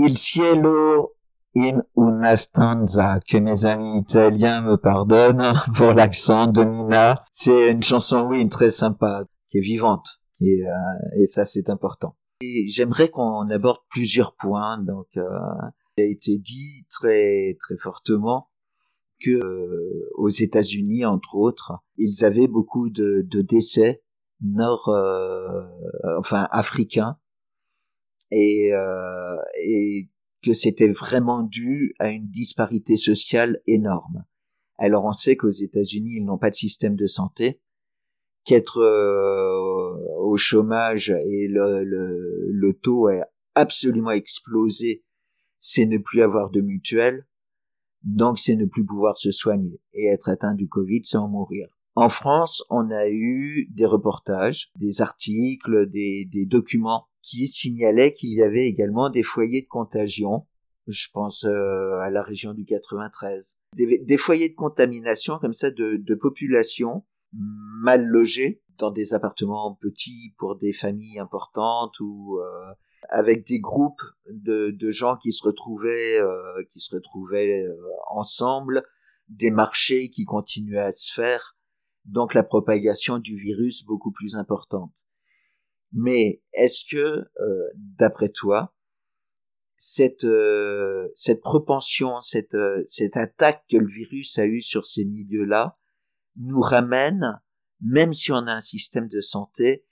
Il cielo in una stanza, que mes amis italiens me pardonnent pour l'accent de Nina. C'est une chanson, oui, très sympa, qui est vivante, est, euh, et ça c'est important. Et j'aimerais qu'on aborde plusieurs points. Donc, euh, il a été dit très très fortement que euh, aux États-Unis, entre autres, ils avaient beaucoup de, de décès nord, euh, enfin africains, et, euh, et que c'était vraiment dû à une disparité sociale énorme. Alors on sait qu'aux États-Unis, ils n'ont pas de système de santé, qu'être euh, au chômage et le, le, le taux a absolument explosé, c'est ne plus avoir de mutuelle, donc c'est ne plus pouvoir se soigner et être atteint du Covid sans mourir. En France, on a eu des reportages, des articles, des, des documents qui signalaient qu'il y avait également des foyers de contagion. Je pense euh, à la région du 93. Des, des foyers de contamination comme ça de, de populations mal logées dans des appartements petits pour des familles importantes ou euh, avec des groupes de, de gens qui se retrouvaient euh, qui se retrouvaient euh, ensemble, des marchés qui continuaient à se faire, donc la propagation du virus beaucoup plus importante. Mais est-ce que, euh, d'après toi, cette euh, cette propension, cette euh, cette attaque que le virus a eue sur ces milieux-là nous ramène, même si on a un système de santé,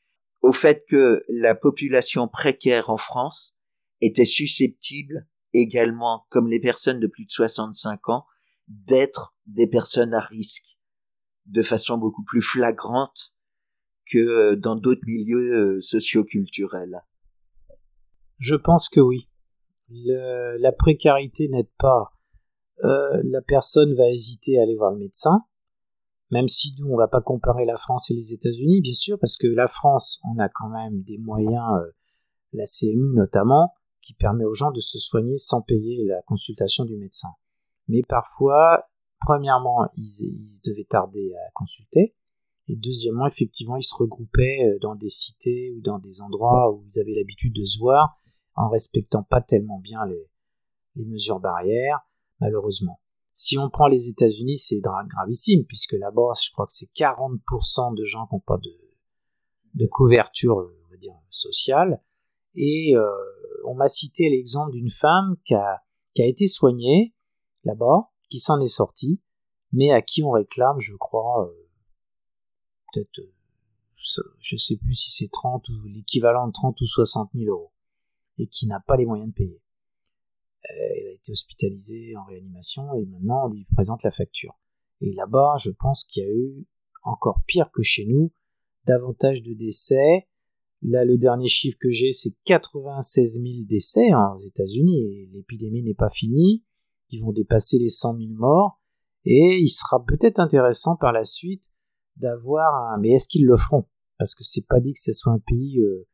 au fait que la population précaire en France était susceptible également, comme les personnes de plus de 65 ans, d'être des personnes à risque de façon beaucoup plus flagrante que dans d'autres milieux socioculturels. Je pense que oui. Le- la précarité n'aide pas. Euh, la personne va hésiter à aller voir le médecin, même si nous, on va pas comparer la France et les États-Unis, bien sûr, parce que la France, on a quand même des moyens, euh, la CMU notamment, qui permet aux gens de se soigner sans payer la consultation du médecin. Mais parfois, premièrement, ils, ils devaient tarder à consulter, et deuxièmement, effectivement, ils se regroupaient euh, dans des cités ou dans des endroits où ils avaient l'habitude de se voir, en respectant pas tellement bien les, les mesures barrières, malheureusement. Si on prend les États-Unis, c'est gravissime, puisque là-bas, je crois que c'est 40% de gens qui n'ont pas de, couverture, euh, on va dire, sociale. Et euh, on m'a cité l'exemple d'une femme qui a, été soignée là-bas, qui s'en est sortie, mais à qui on réclame, je crois, euh, peut-être, euh, ça- je sais plus si c'est 30 ou l'équivalent de 30 ou 60 000 euros, et qui n'a pas les moyens de payer. Elle a été hospitalisée en réanimation et maintenant on lui présente la facture. Et là-bas, je pense qu'il y a eu encore pire que chez nous, davantage de décès. Là, le dernier chiffre que j'ai, c'est 96 000 décès hein, aux États-Unis l'épidémie n'est pas finie. Ils vont dépasser les 100 000 morts et il sera peut-être intéressant par la suite d'avoir. Mais est-ce qu'ils le feront? Parce que c'est pas dit que ce soit un pays, euh,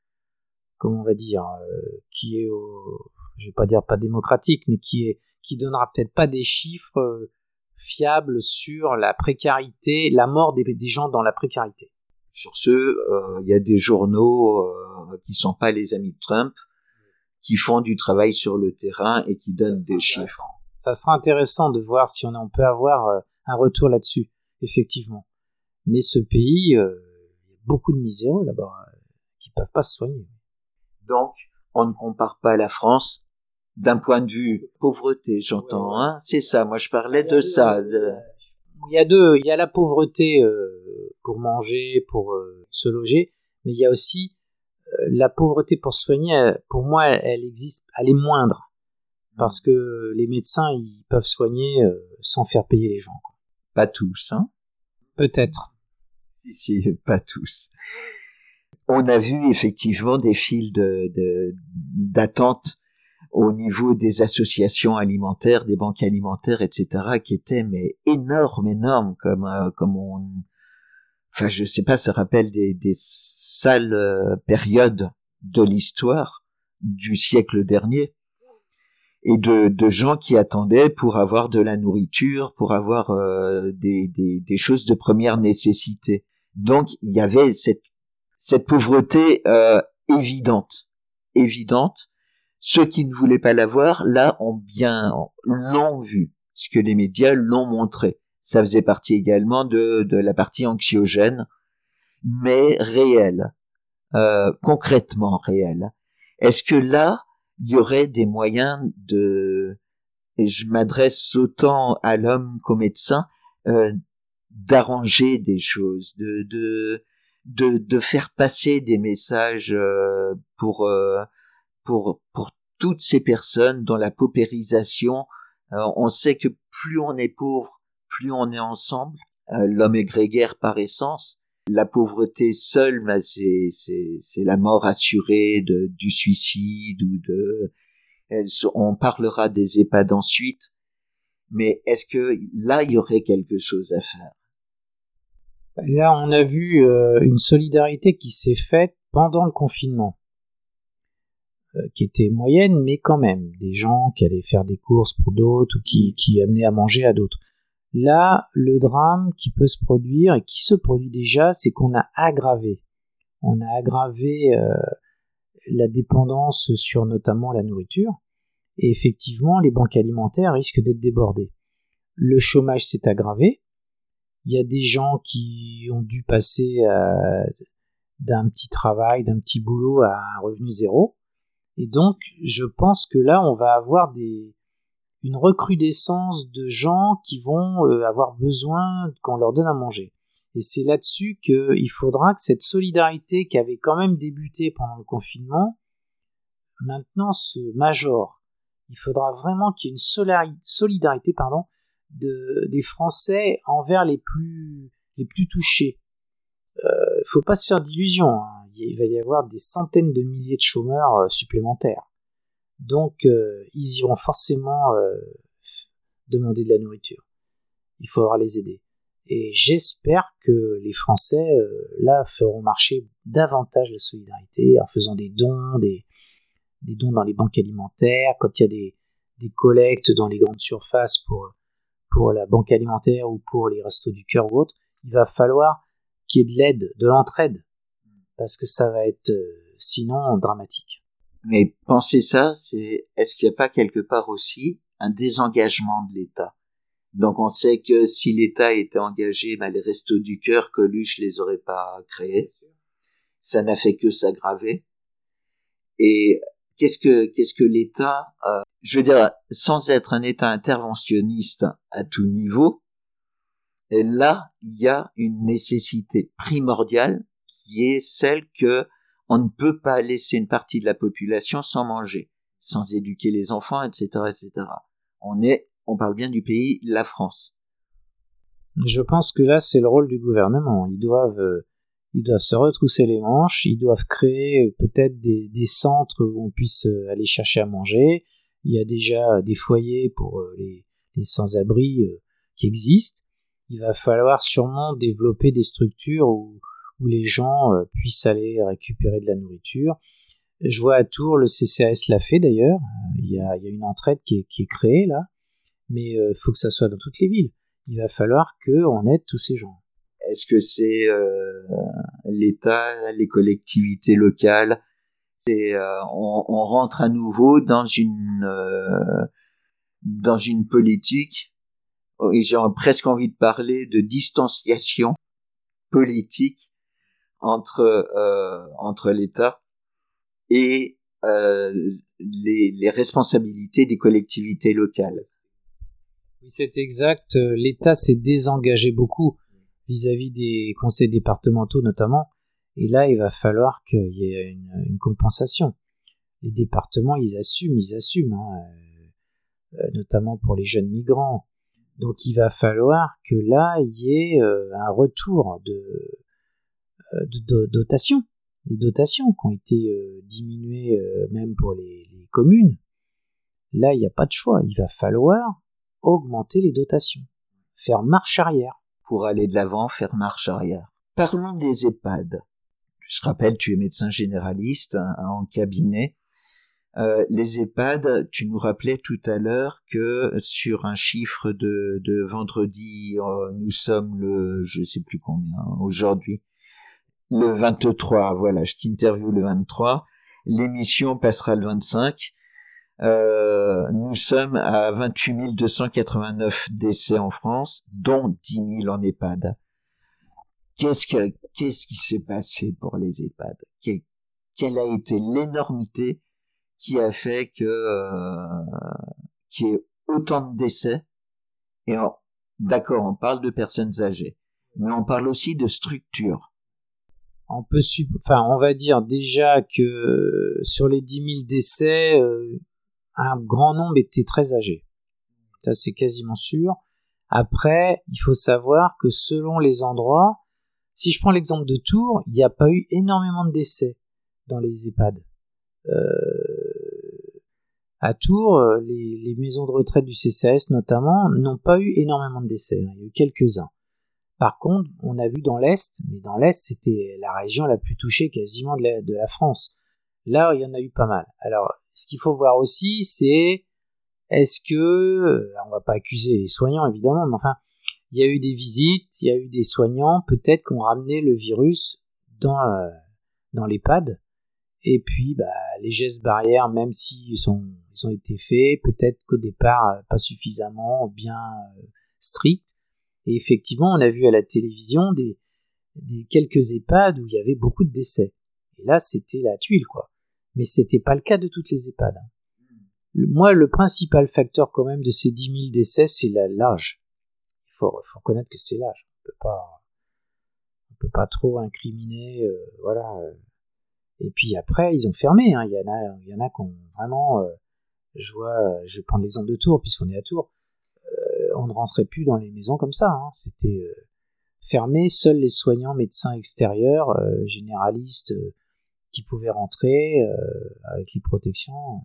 comment on va dire, euh, qui est, au... je vais pas dire pas démocratique, mais qui est, qui donnera peut-être pas des chiffres euh, fiables sur la précarité, la mort des, des gens dans la précarité. Sur ce, euh, il y a des journaux euh, qui sont pas les amis de Trump, qui font du travail sur le terrain et qui donnent des chiffres. Ça sera intéressant de voir si on, on peut avoir euh, un retour là-dessus, effectivement. Mais ce pays, euh, il y a beaucoup de miséreux là-bas euh, qui peuvent pas se soigner. Donc, on ne compare pas la France d'un point de vue pauvreté, j'entends. Hein C'est ça. Moi, je parlais de ça. de- Il y a deux, il y a la pauvreté euh, pour manger, pour euh, se loger, mais il y a aussi euh, la pauvreté pour soigner. euh, Pour moi, elle, existe, elle est moindre parce que les médecins ils peuvent soigner euh, sans faire payer les gens. quoi. Pas tous, hein Peut-être. Si, si, pas tous. On a vu effectivement des files d'attente au niveau des associations alimentaires, des banques alimentaires, etc., qui étaient mais énormes, énormes, comme euh, comme on, enfin je sais pas, ça rappelle des, des sales euh, périodes de l'histoire du siècle dernier et de, de gens qui attendaient pour avoir de la nourriture, pour avoir euh, des, des, des choses de première nécessité. Donc il y avait cette, cette pauvreté euh, évidente, évidente. Ceux qui ne voulaient pas l'avoir, là, ont bien l'ont vu, ce que les médias l'ont montré. Ça faisait partie également de, de la partie anxiogène, mais réelle, euh, concrètement réelle. Est-ce que là, il y aurait des moyens de, et je m'adresse autant à l'homme qu'au médecin, euh, d'arranger des choses, de, de, de, de faire passer des messages euh, pour, euh, pour, pour toutes ces personnes dont la paupérisation, euh, on sait que plus on est pauvre, plus on est ensemble. Euh, L'homme est grégaire par essence. La pauvreté seule, bah, c'est c'est la mort assurée de, du suicide ou de. On parlera des EHPAD ensuite, mais est-ce que là il y aurait quelque chose à faire? Là, on a vu euh, une solidarité qui s'est faite pendant le confinement, qui était moyenne, mais quand même, des gens qui allaient faire des courses pour d'autres ou qui, qui amenaient à manger à d'autres. Là, le drame qui peut se produire et qui se produit déjà, c'est qu'on a aggravé. On a aggravé euh, la dépendance sur notamment la nourriture, et effectivement, les banques alimentaires risquent d'être débordées. Le chômage s'est aggravé, il y a des gens qui ont dû passer euh, d'un petit travail, d'un petit boulot à un revenu zéro. Et donc, je pense que là, on va avoir des, une recrudescence de gens qui vont euh, avoir besoin qu'on leur donne à manger. Et c'est là-dessus qu'il faudra que cette solidarité qui avait quand même débuté pendant le confinement, maintenant se majore. Il faudra vraiment qu'il y ait une solidarité pardon, de, des Français envers les plus, les plus touchés. Il euh, faut pas se faire d'illusions. hein. Il va y avoir des centaines de milliers de chômeurs euh, supplémentaires. Donc, euh, ils iront forcément euh, demander de la nourriture. Il faudra les aider. Et j'espère que les Français, là, feront marcher davantage la solidarité en faisant des dons, des, des dons dans les banques alimentaires, quand il y a des, des collectes dans les grandes surfaces pour, pour la banque alimentaire ou pour les restos du cœur ou autre, il va falloir qu'il y ait de l'aide, de l'entraide, parce que ça va être euh, sinon dramatique. Mais penser ça, c'est est-ce qu'il n'y a pas quelque part aussi un désengagement de l'État? Donc on sait que si l'État était engagé, ben, les restos du cœur, Coluche les aurait pas créés. Ça n'a fait que s'aggraver. Et qu'est-ce que qu'est-ce que l'État, euh, je veux dire, sans être un État interventionniste à tout niveau, et là il y a une nécessité primordiale est celle que on ne peut pas laisser une partie de la population sans manger. sans éduquer les enfants, etc., etc. On est, on parle bien du pays, la France. Je pense que là, c'est le rôle du gouvernement. Ils doivent, euh, ils doivent se retrousser les manches, ils doivent créer euh, peut-être des, centres où on puisse euh, aller chercher à manger. Il y a déjà des foyers pour les, les sans-abri qui existent. Il va falloir sûrement développer des structures où, où les gens euh, puissent aller récupérer de la nourriture. Je vois à Tours, le CCAS l'a fait d'ailleurs. Euh, Il y a, une entraide qui est, créée là, mais il faut que ça soit dans toutes les villes. Il va falloir qu'on aide tous ces gens. Est-ce que c'est euh, l'État, les collectivités locales euh, on, rentre à nouveau dans une euh, dans une politique? Et j'ai presque envie de parler de distanciation politique entre euh, entre l'État et euh, les, responsabilités des collectivités locales. Oui, c'est exact. L'État s'est désengagé beaucoup vis-à-vis des conseils départementaux notamment. Et là, il va falloir qu'il y ait une, compensation. Les départements, ils assument, ils assument, hein, euh, notamment pour les jeunes migrants. Donc il va falloir que là, il y ait un retour de, de, de dotation. Des dotations qui ont été euh, diminuées euh, même pour les, les communes. Là, il n'y a pas de choix. Il va falloir augmenter les dotations, faire marche arrière. pour aller de l'avant, faire marche arrière. Parlons des EHPAD. Je rappelle, tu es médecin généraliste hein, en cabinet. Euh, les EHPAD, tu nous rappelais tout à l'heure que sur un chiffre de, de vendredi, euh, nous sommes le, je sais plus combien, aujourd'hui, le 23, voilà, je t'interview le 23, l'émission passera le 25, euh, nous sommes à 28 289 décès en France, dont 10 000 en EHPAD. Qu'est-ce que, qu'est-ce qui s'est passé pour les EHPAD? Que- Quelle a été l'énormité qui a fait que euh, qu'il y ait autant de décès? Et d'accord, on parle de personnes âgées, mais on parle aussi de structures. On va dire déjà que sur les 10 000 décès, euh, un grand nombre étaient très âgés. Ça, c'est quasiment sûr. Après, il faut savoir que selon les endroits, si je prends l'exemple de Tours, il n'y a pas eu énormément de décès dans les EHPAD. Euh, à Tours, les, les maisons de retraite du CCAS notamment n'ont pas eu énormément de décès. hein. Il y a eu quelques-uns. Par contre, on a vu dans l'Est, mais dans l'Est, c'était la région la plus touchée quasiment de la, France. Là, il y en a eu pas mal. Alors, ce qu'il faut voir aussi, c'est est-ce que, euh, on va pas accuser les soignants évidemment, mais enfin, il y a eu des visites, il y a eu des soignants, peut-être qu'on ramené le virus dans, euh, dans l'EHPAD. Et puis, bah, les gestes barrières, même s'ils ont été faits, peut-être qu'au départ, euh, pas suffisamment bien euh, stricts. Et effectivement, on a vu à la télévision des, des quelques EHPAD où il y avait beaucoup de décès. Et là, c'était la tuile, quoi. Mais c'était pas le cas de toutes les EHPAD. hein. Moi, le principal facteur quand même de ces 10 000 décès, c'est l'âge. Il faut, faut reconnaître que c'est l'âge. On peut pas, on peut pas trop incriminer, euh, voilà. euh. Et puis après, ils ont fermé. hein. Il y en a, il y en a qui ont vraiment. euh, je vois, je vais prendre l'exemple de Tours puisqu'on est à Tours. On ne rentrait plus dans les maisons comme ça. hein. C'était euh, fermé. Seuls les soignants, médecins extérieurs, euh, généralistes, euh, qui pouvaient rentrer avec les protections.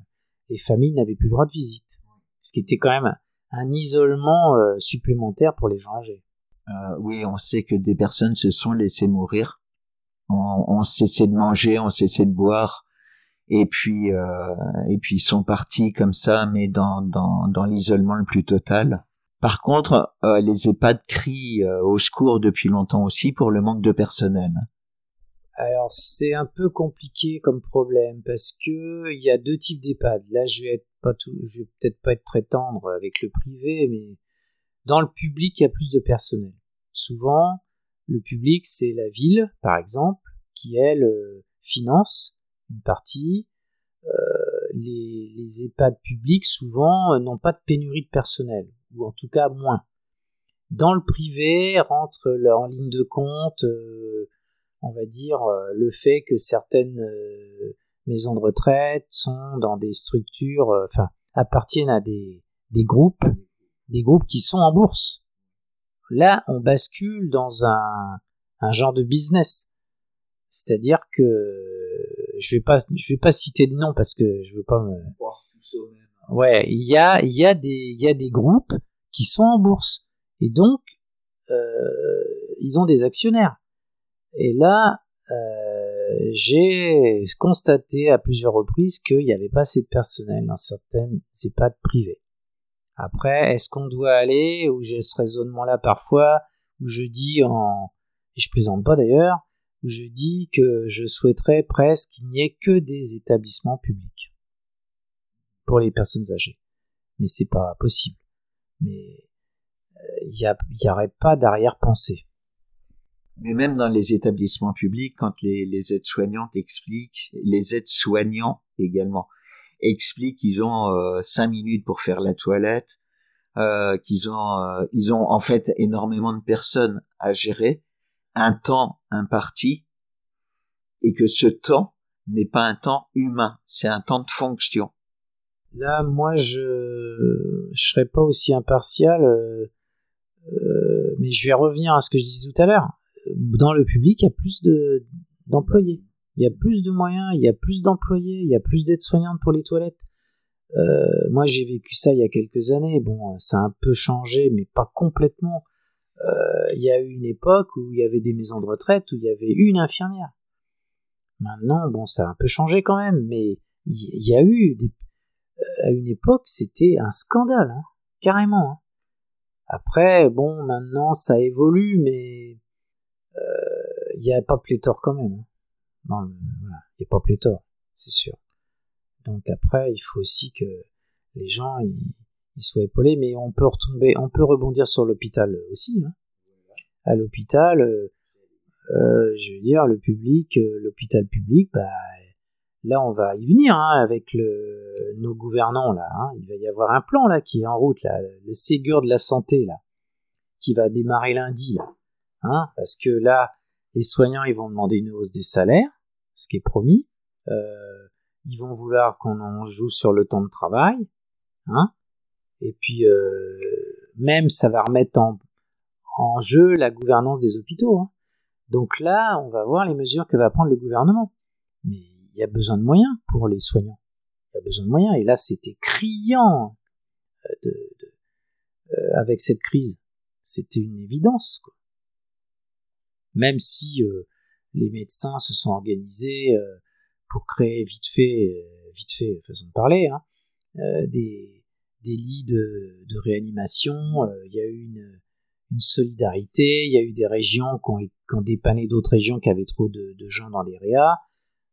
Les familles n'avaient plus le droit de visite. Ce qui était quand même un isolement supplémentaire pour les gens âgés. Oui, on sait que des personnes se sont laissées mourir. On, on cessait de manger, on cessait de boire, et puis et puis ils sont partis comme ça, mais dans dans, dans l'isolement le plus total. Par contre, euh, les EHPAD crient euh, au secours depuis longtemps aussi pour le manque de personnel. Alors c'est un peu compliqué comme problème parce que il y a deux types d'EHPAD. Là je vais être pas tout, je vais peut-être pas être très tendre avec le privé, mais dans le public il y a plus de personnel. Souvent le public c'est la ville par exemple qui elle euh, finance une partie. Euh, les, les EHPAD publics souvent n'ont pas de pénurie de personnel ou en tout cas moins. Dans le privé rentre là, en ligne de compte euh, on va dire, euh, le fait que certaines euh, maisons de retraite sont dans des structures, euh, enfin, appartiennent à des, groupes, des groupes qui sont en bourse. Là, on bascule dans un, genre de business. C'est-à-dire que je vais pas, vais pas citer de nom parce que je veux pas me. Ouais, il y a, y a des, y a des groupes qui sont en bourse et donc euh, ils ont des actionnaires. Et là, euh, j'ai constaté à plusieurs reprises qu'il n'y avait pas assez de personnel dans certaines EHPAD privées. Après, est-ce qu'on doit aller, où j'ai ce raisonnement-là parfois, où je dis en, et je plaisante pas d'ailleurs, où je dis que je souhaiterais presque qu'il n'y ait que des établissements publics pour les personnes âgées. Mais c'est pas possible. Mais il n'y aurait pas d'arrière-pensée. Mais même dans les établissements publics, quand les, les aides-soignantes expliquent, les aides-soignants également expliquent qu'ils ont euh, cinq minutes pour faire la toilette, euh, qu'ils ont, euh, ils ont en fait énormément de personnes à gérer, un temps imparti, et que ce temps n'est pas un temps humain, c'est un temps de fonction. Là, moi, je serais pas aussi impartial, euh, euh, mais je vais revenir à ce que je disais tout à l'heure. Dans le public, il y a plus de d'employés, il y a plus de moyens, il y a plus d'employés, il y a plus d'aides-soignantes pour les toilettes. Euh, moi, j'ai vécu ça il y a quelques années. Bon, ça a un peu changé, mais pas complètement. Il y a eu une époque où il y avait des maisons de retraite où il y avait une infirmière. Maintenant, bon, ça a un peu changé quand même, mais il y a eu des, à une époque, c'était un scandale, hein, carrément. Hein. Après, bon, maintenant, ça évolue, mais il n'y a pas pléthore quand même. Non, il n'y a pas pléthore, c'est sûr. Donc après, il faut aussi que les gens soient épaulés, mais on peut retomber, on peut rebondir sur l'hôpital aussi. Hein. À l'hôpital, euh, euh, je veux dire, le public, euh, l'hôpital public, bah, là on va y venir hein, avec nos gouvernants là. Hein. Il va y avoir un plan là qui est en route le Ségur de la santé là, qui va démarrer lundi là, hein, parce que là les soignants ils vont demander une hausse des salaires, ce qui est promis. Euh, ils vont vouloir qu'on en joue sur le temps de travail. Et puis euh, même ça va remettre en, jeu la gouvernance des hôpitaux. Donc là, on va voir les mesures que va prendre le gouvernement. Il y a besoin de moyens pour les soignants. Il y a besoin de moyens. Et là, c'était criant euh, euh, avec cette crise. C'était une évidence. Quoi. Même si euh, les médecins se sont organisés pour créer vite fait, vite fait, façon de parler, hein, des, des, lits de, réanimation. Il y a eu une, solidarité. Il y a eu des régions qui ont, qui ont dépanné d'autres régions qui avaient trop de gens dans les réas.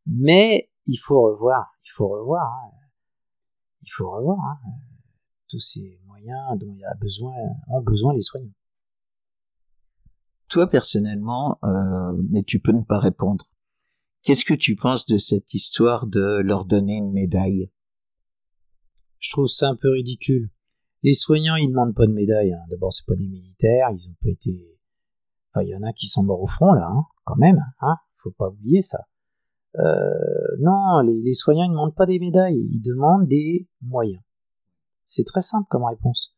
Mais il faut revoir, il faut revoir, hein, il faut revoir hein, tous ces moyens dont il y a besoin, ont besoin les soignants. Toi personnellement, euh, mais tu peux ne pas répondre. Qu'est-ce que tu penses de cette histoire de leur donner une médaille? Je trouve ça un peu ridicule. Les soignants, ils demandent pas de médaille. Hein. D'abord, c'est pas des militaires, ils ont pas été. Enfin, il y en a qui sont morts au front là, hein, quand même. Hein. Faut pas oublier ça. Euh, non, les, soignants ne demandent pas des médailles, ils demandent des moyens. C'est très simple comme réponse.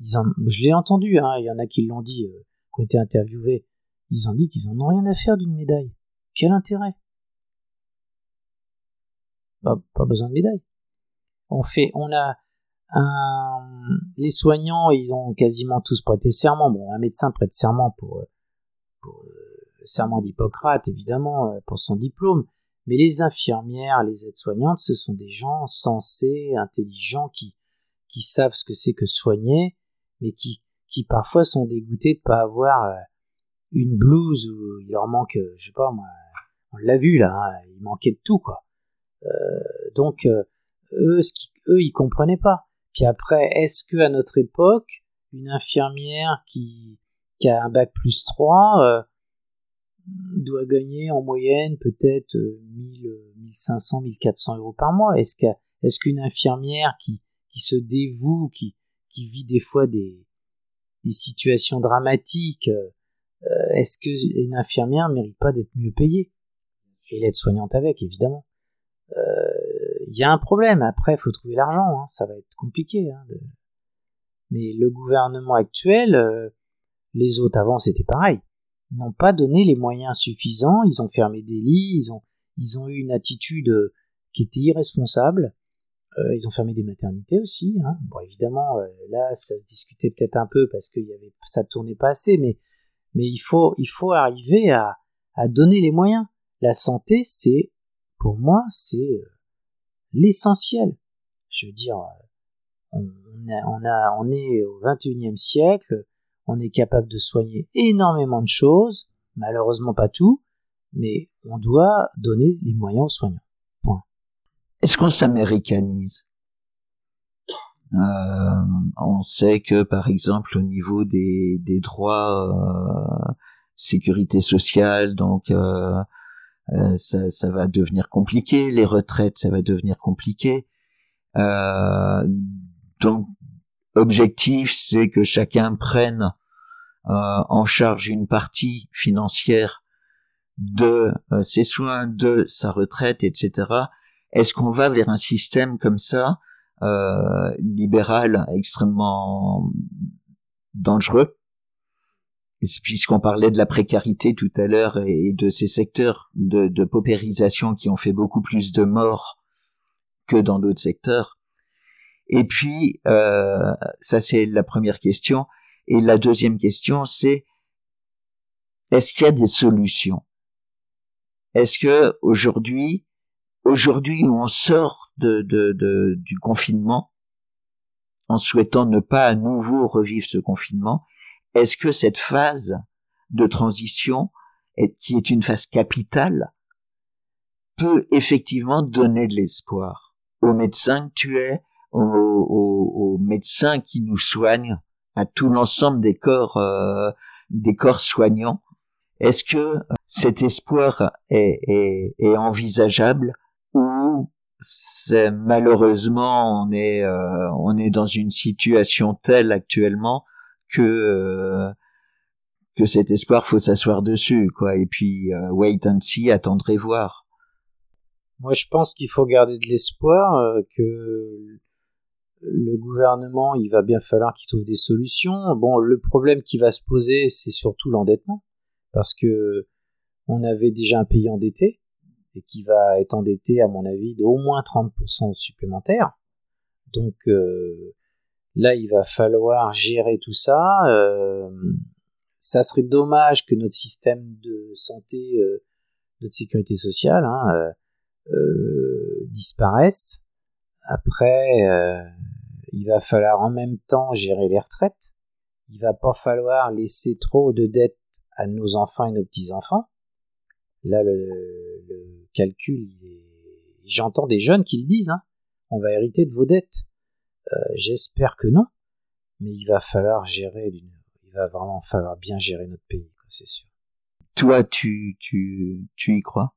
Je l'ai entendu, hein, il y en a qui l'ont dit, euh, qui ont été interviewés. Ils ont dit qu'ils en ont rien à faire d'une médaille. Quel intérêt? Pas, besoin de médaille. On fait, on a les soignants, ils ont quasiment tous prêté serment. Bon, un médecin prête serment pour, pour le serment d'Hippocrate, évidemment, pour son diplôme. Mais les infirmières, les aides-soignantes, ce sont des gens sensés, intelligents, qui, qui savent ce que c'est que soigner, mais qui, qui parfois sont dégoûtés de pas avoir euh, une blouse où il leur manque, euh, je sais pas moi, on l'a vu là, hein, il manquait de tout quoi. Euh, donc eux, ce qui, eux, ils comprenaient pas. Puis après, est-ce que à notre époque, une infirmière qui, qui a un bac plus 3 euh, doit gagner en moyenne peut-être 1000, 1500, 1400 euros par mois Est-ce qu'une infirmière qui, qui se dévoue, qui, qui vit des fois des, des situations dramatiques, euh, est-ce qu'une infirmière ne mérite pas d'être mieux payée Et l'aide-soignante avec, évidemment? Euh, il y a un problème. Après, il faut trouver l'argent. Hein. Ça va être compliqué. Hein, Mais le gouvernement actuel, euh, les autres avant, c'était pareil. N'ont pas donné les moyens suffisants. Ils ont fermé des lits. Ils ont, eu une attitude euh, qui était irresponsable. Euh, ils ont fermé des maternités aussi. Hein. Bon, évidemment, euh, là, ça se discutait peut-être un peu parce que y avait, ça tournait pas assez, mais, il faut, arriver à, donner les moyens. La santé, c'est, pour moi, c'est l'essentiel. Je veux dire, on est au 21e siècle, on est capable de soigner énormément de choses, malheureusement pas tout, mais on doit donner les moyens aux soignants. Est-ce qu'on s'américanise? Euh, On sait que, par exemple, au niveau des, des droits euh, sécurité sociale, donc euh, euh, ça, ça va devenir compliqué. Les retraites, ça va devenir compliqué. Euh, donc, objectif, c'est que chacun prenne euh, en charge une partie financière de euh, ses soins, de sa retraite, etc. Est-ce qu'on va vers un système comme ça, euh, libéral, extrêmement dangereux? Puisqu'on parlait de la précarité tout à l'heure et de ces secteurs de, de paupérisation qui ont fait beaucoup plus de morts que dans d'autres secteurs. Et puis, euh, ça c'est la première question. Et la deuxième question, c'est est-ce qu'il y a des solutions? Est-ce que aujourd'hui, aujourd'hui où on sort de, de, de, du confinement, en souhaitant ne pas à nouveau revivre ce confinement, est-ce que cette phase de transition, qui est une phase capitale, peut effectivement donner de l'espoir? Aux médecins que tu es, aux, aux- aux médecins qui nous soignent, à tout l'ensemble des corps, euh, des corps soignants. Est-ce que cet espoir est, est, est envisageable ou c'est malheureusement on est euh, on est dans une situation telle actuellement que euh, que cet espoir faut s'asseoir dessus quoi et puis euh, wait and see attendre et voir Moi, je pense qu'il faut garder de l'espoir, euh, que le gouvernement, il va bien falloir qu'il trouve des solutions. Bon, le problème qui va se poser, c'est surtout l'endettement, parce que on avait déjà un pays endetté et qui va être endetté, à mon avis, d'au moins 30% supplémentaire. Donc euh, là, il va falloir gérer tout ça. Euh, ça serait dommage que notre système de santé, euh, notre sécurité sociale, hein, disparaissent. Après, euh, il va falloir en même temps gérer les retraites. Il va pas falloir laisser trop de dettes à nos enfants et nos petits-enfants. Là, le, le calcul, j'entends des jeunes qui le disent, hein, on va hériter de vos dettes. Euh, J'espère que non, mais il va falloir gérer, il va vraiment falloir bien gérer notre pays, c'est sûr. toi tu tu tu y crois?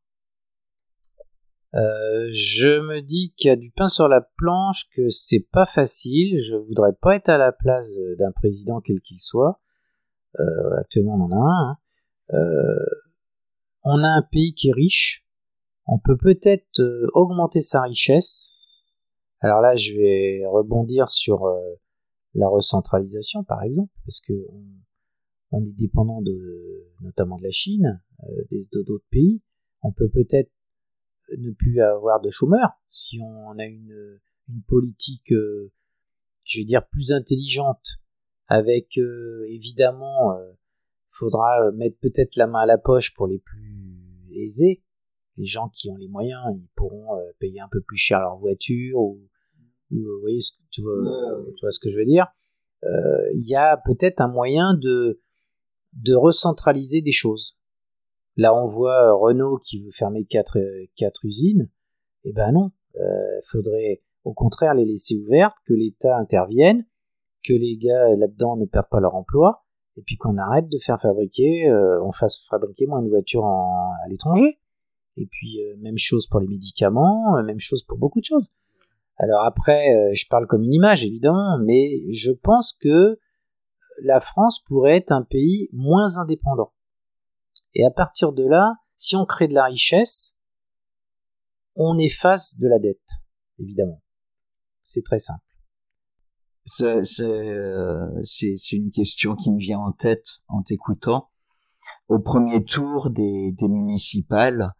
Euh, je me dis qu'il y a du pain sur la planche, que c'est pas facile. Je voudrais pas être à la place d'un président quel qu'il soit. Euh, actuellement, on en a un. hein. Euh, on a un pays qui est riche. On peut peut-être augmenter sa richesse. Alors là, je vais rebondir sur la recentralisation, par exemple, parce que on, est dépendant de, notamment de la Chine, d'autres pays. On peut peut-être ne plus avoir de chômeurs si on a une, une politique, euh, je vais dire, plus intelligente, avec euh, évidemment, il faudra euh, mettre peut-être la main à la poche pour les plus aisés. Les gens qui ont les moyens, ils pourront euh, payer un peu plus cher leur voiture ou, ou, euh, vous voyez ce que tu vois, tu vois ce que je veux dire. Euh, Il y a peut-être un moyen de de recentraliser des choses. Là, on voit euh, Renault qui veut fermer quatre, euh, usines. Eh ben non, il faudrait au contraire les laisser ouvertes, que l'État intervienne, que les gars là-dedans ne perdent pas leur emploi, et puis qu'on arrête de faire fabriquer, euh, on fasse fabriquer moins de voitures à l'étranger. Et puis euh, même chose pour les médicaments, euh, même chose pour beaucoup de choses. Alors après, euh, je parle comme une image évidemment, mais je pense que la France pourrait être un pays moins indépendant. Et à partir de là, si on crée de la richesse, on efface de la dette. évidemment. C'est très simple. C'est c'est- c'est une question qui me vient en tête en t'écoutant. Au premier tour des, des municipales,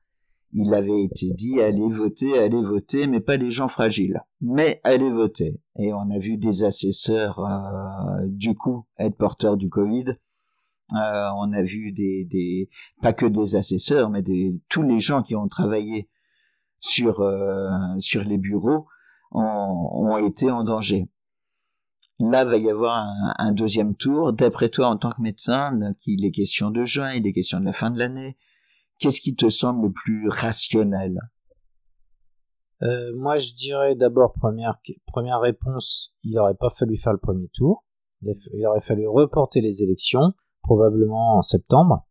il avait été dit allez voter, allez voter, mais pas les gens fragiles, mais allez voter. Et on a vu des assesseurs euh, du coup être porteurs du Covid. Euh, on a vu des, pas que des assesseurs, mais tous les gens qui ont travaillé sur euh, sur les bureaux ont, été en danger. Là, va y avoir un, deuxième tour. D'après toi, en tant que médecin, qu'il est question de juin, il est question de la fin de l'année, qu'est-ce qui te semble le plus rationnel? Euh, moi, je dirais d'abord, première, première réponse, il n'aurait pas fallu faire le premier tour. Il il aurait fallu reporter les élections, probablement en septembre.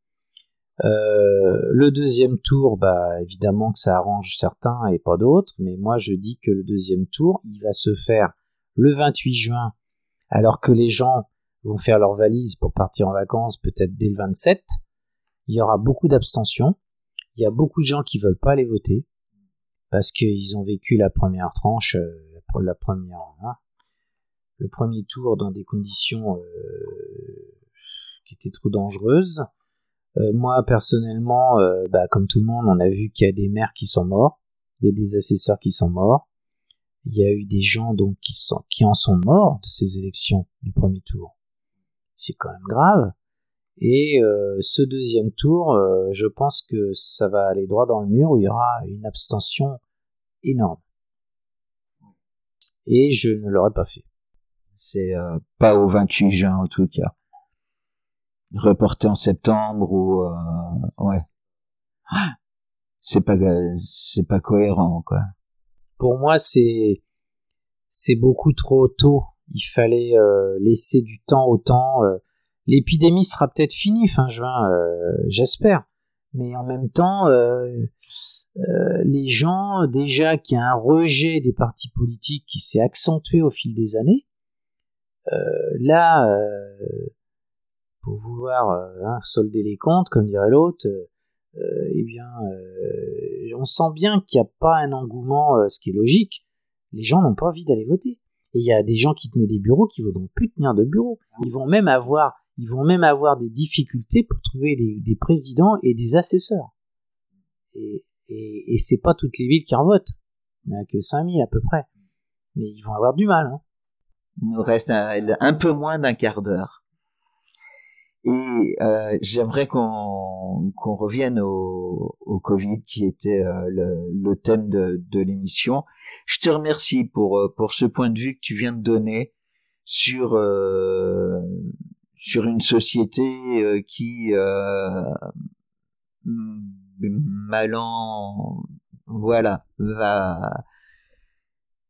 Euh, le deuxième tour, bah, évidemment que ça arrange certains et pas d'autres, mais moi je dis que le deuxième tour, il va se faire le 28 juin, alors que les gens vont faire leurs valises pour partir en vacances peut-être dès le 27. Il y aura beaucoup d'abstention. Il y a beaucoup de gens qui veulent pas aller voter parce qu'ils ont vécu la première tranche, euh, la première, hein, le premier tour dans des conditions euh, qui étaient trop dangereuses. Euh, moi personnellement, euh, bah, comme tout le monde, on a vu qu'il y a des maires qui sont morts, il y a des assesseurs qui sont morts, il y a eu des gens donc qui en sont morts de ces élections du premier tour. C'est quand même grave. Et euh, ce deuxième tour, je pense que ça va aller droit dans le mur où il y aura une abstention énorme. Et je ne l'aurais pas fait. C'est pas au 28 juin en tout cas. Reporté en septembre ou euh, ouais. C'est pas c'est pas cohérent quoi. Pour moi, c'est c'est beaucoup trop tôt. Il fallait euh, laisser du temps au temps. euh. L'épidémie sera peut-être finie fin juin, euh, j'espère. Mais en même temps, euh, les gens, déjà qu'il y a un rejet des partis politiques qui s'est accentué au fil des années, là, pour vouloir euh, hein, solder les comptes, comme dirait l'autre, euh, eh bien, euh, on sent bien qu'il n'y a pas un engouement, euh, ce qui est logique. Les gens n'ont pas envie d'aller voter. Et il y a des gens qui tenaient des bureaux qui ne voudront plus tenir de bureau. Ils vont même avoir, ils vont même avoir des difficultés pour trouver des, présidents et des assesseurs. Et, et, et c'est pas toutes les villes qui en votent. Il n'y en a que 5000 à peu près. Mais ils vont avoir du mal. Hein. Il nous reste un peu moins d'un quart d'heure. Et euh, j'aimerais qu'on qu'on revienne au, au Covid qui était euh, le, le thème de, de l'émission. Je te remercie pour euh, pour ce point de vue que tu viens de donner sur euh, sur une société euh, qui malin voilà va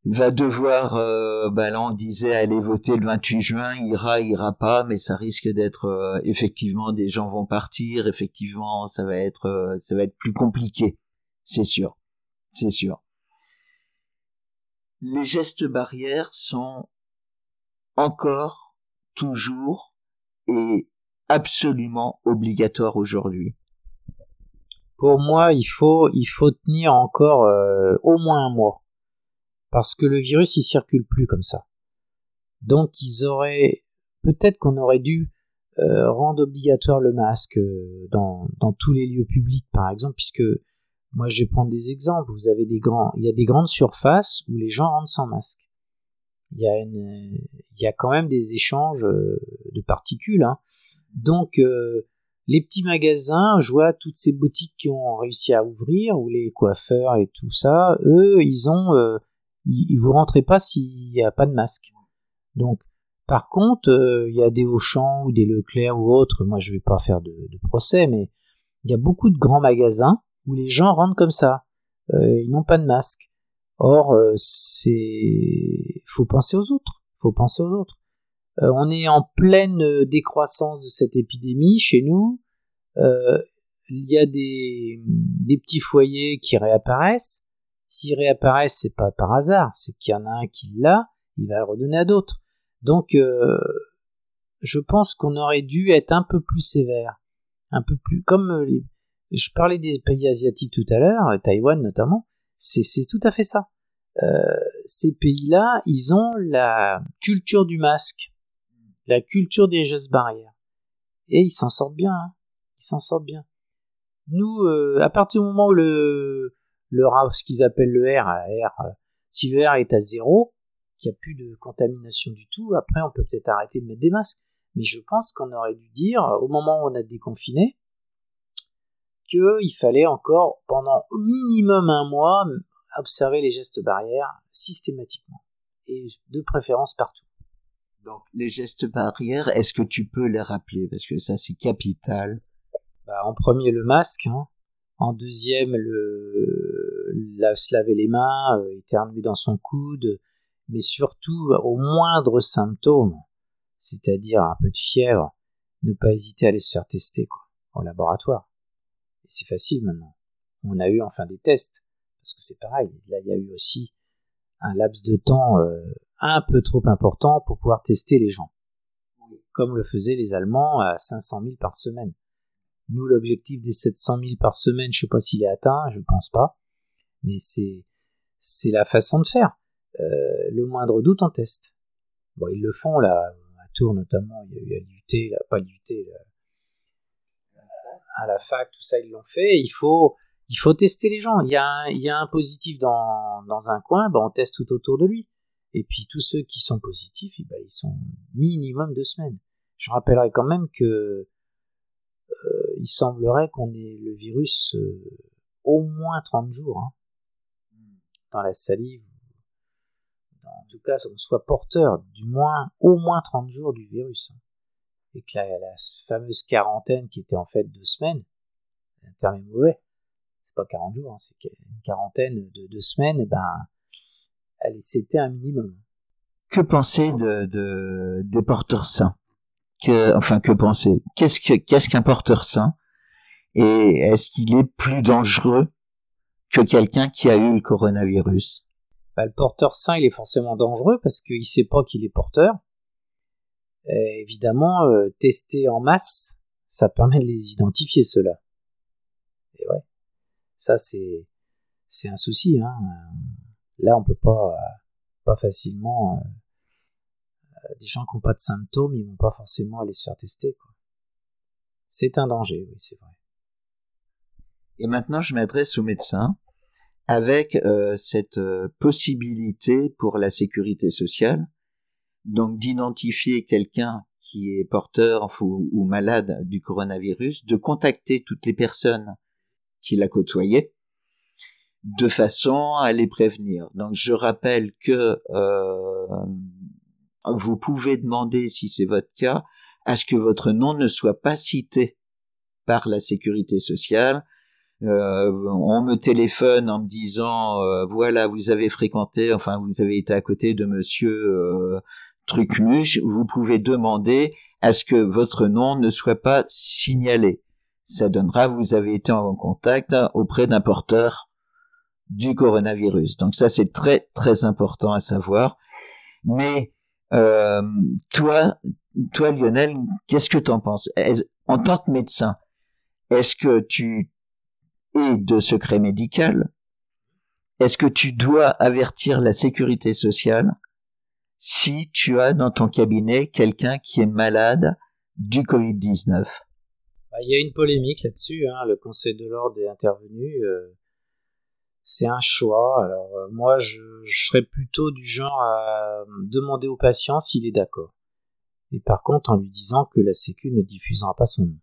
va devoir, euh, bah là on disait aller voter le 28 juin, ira, ira pas, mais ça risque d'être euh, effectivement des gens vont partir, effectivement ça va être, euh, ça va être plus compliqué, c'est sûr, c'est sûr. Les gestes barrières sont encore, toujours et absolument obligatoires aujourd'hui. Pour moi, il faut, il faut tenir encore euh, au moins un mois parce que le virus il circule plus comme ça. Donc ils auraient peut-être qu'on aurait dû euh, rendre obligatoire le masque euh, dans, tous les lieux publics par exemple puisque moi je vais prendre des exemples, vous avez des grands il y a des grandes surfaces où les gens rentrent sans masque. Il y a une il y a quand même des échanges euh, de particules hein. Donc les petits magasins, je vois toutes ces boutiques qui ont réussi à ouvrir ou les coiffeurs et tout ça, eux ils ont ils vous rentrez pas s'il n'y a pas de masque. Donc, par contre, euh, il y a des Auchan ou des Leclerc ou autres, moi je vais pas faire de, procès, mais il y a beaucoup de grands magasins où les gens rentrent comme ça. Euh, ils n'ont pas de masque. Or, euh, c'est, faut penser aux autres. Faut penser aux autres. Euh, on est en pleine décroissance de cette épidémie chez nous. Il y a des petits foyers qui réapparaissent. S'ils réapparaissent, c'est pas par hasard, c'est qu'il y en a un qui l'a, il va le redonner à d'autres. Donc, euh, je pense qu'on aurait dû être un peu plus sévère, un peu plus comme euh, je parlais des pays asiatiques tout à l'heure, Taïwan notamment. C'est c'est tout à fait ça. Euh, ces pays-là, ils ont la culture du masque, la culture des gestes barrières. Et ils s'en sortent bien. hein. Ils s'en sortent bien. Nous, euh, à partir du moment où le, le R- ce qu'ils appellent le R, euh, R, euh, si le R est à zéro, qu'il n'y a plus de contamination du tout, après on peut peut-être arrêter de mettre des masques. Mais je pense qu'on aurait dû dire, au moment où on a déconfiné, qu'il fallait encore, pendant au minimum un mois, observer les gestes barrières systématiquement. Et de préférence partout. Donc, les gestes barrières, est-ce que tu peux les rappeler? Parce que ça, c'est capital. Bah, en premier, le masque. hein. En deuxième, le, se laver les mains, euh, éternuer dans son coude. Mais surtout, au moindre symptôme, c'est-à-dire un peu de fièvre, ne pas hésiter à aller se faire tester quoi, au laboratoire. Et c'est facile maintenant. On a eu enfin des tests. Parce que c'est pareil. Là, il y a eu aussi un laps de temps euh, un peu trop important pour pouvoir tester les gens. Comme le faisaient les Allemands à 500 000 par semaine. Nous, l'objectif des 700 000 par semaine, je sais pas s'il est atteint, je pense pas. Mais c'est, c'est la façon de faire. Euh, le moindre doute, on teste. Bon, ils le font, là, à Tours notamment, il y a eu à l'UT, là, pas là, à la fac, tout ça, ils l'ont fait. Il faut, il faut tester les gens. Il y a un, il y a un positif dans, dans un coin, ben, on teste tout autour de lui. Et puis tous ceux qui sont positifs, eh ben, ils sont minimum deux semaines. Je rappellerai quand même que il semblerait qu'on ait le virus euh, au moins 30 jours hein, dans la salive. En tout cas, on soit porteur du moins au moins 30 jours du virus. hein. Et que la, la fameuse quarantaine qui était en fait deux semaines, un terme est mauvais, c'est pas 40 jours, hein, c'est une quarantaine de deux semaines, et ben, allez, c'était un minimum. Que penser de, de, des porteurs sains? Enfin, que penser? Qu'est-ce que qu'est-ce qu'un porteur sain Et est-ce qu'il est plus dangereux que quelqu'un qui a eu le coronavirus? Bah, le porteur sain, il est forcément dangereux parce qu'il sait pas qu'il est porteur. Et évidemment, euh, tester en masse, ça permet de les identifier ceux-là. Et ouais, ça c'est un souci. Hein. Là, on peut pas pas facilement euh, des gens qui n'ont pas de symptômes, ils vont pas forcément aller se faire tester. C'est un danger, oui, c'est vrai. Et maintenant, je m'adresse aux médecins avec euh, cette euh, possibilité pour la sécurité sociale, donc d'identifier quelqu'un qui est porteur ou, ou malade du coronavirus, de contacter toutes les personnes qui l'a côtoyé, de façon à les prévenir. Donc je rappelle que euh, vous pouvez demander, si c'est votre cas, à ce que votre nom ne soit pas cité par la sécurité sociale. Euh, on me téléphone en me disant euh, voilà vous avez fréquenté enfin vous avez été à côté de monsieur euh, Trucmuche. Vous pouvez demander à ce que votre nom ne soit pas signalé. Ça donnera vous avez été en contact auprès d'un porteur du coronavirus. Donc ça c'est très très important à savoir. Mais euh, toi toi Lionel qu'est-ce que tu en penses en tant que médecin est-ce que tu et de secret médical, est-ce que tu dois avertir la sécurité sociale si tu as dans ton cabinet quelqu'un qui est malade du Covid-19 Bah, Il y a une polémique là-dessus. hein. Le Conseil de l'ordre est intervenu. euh, c'est un choix. Alors euh, moi, je, je serais plutôt du genre à demander au patient s'il est d'accord. Et par contre, en lui disant que la Sécu ne diffusera pas son nom.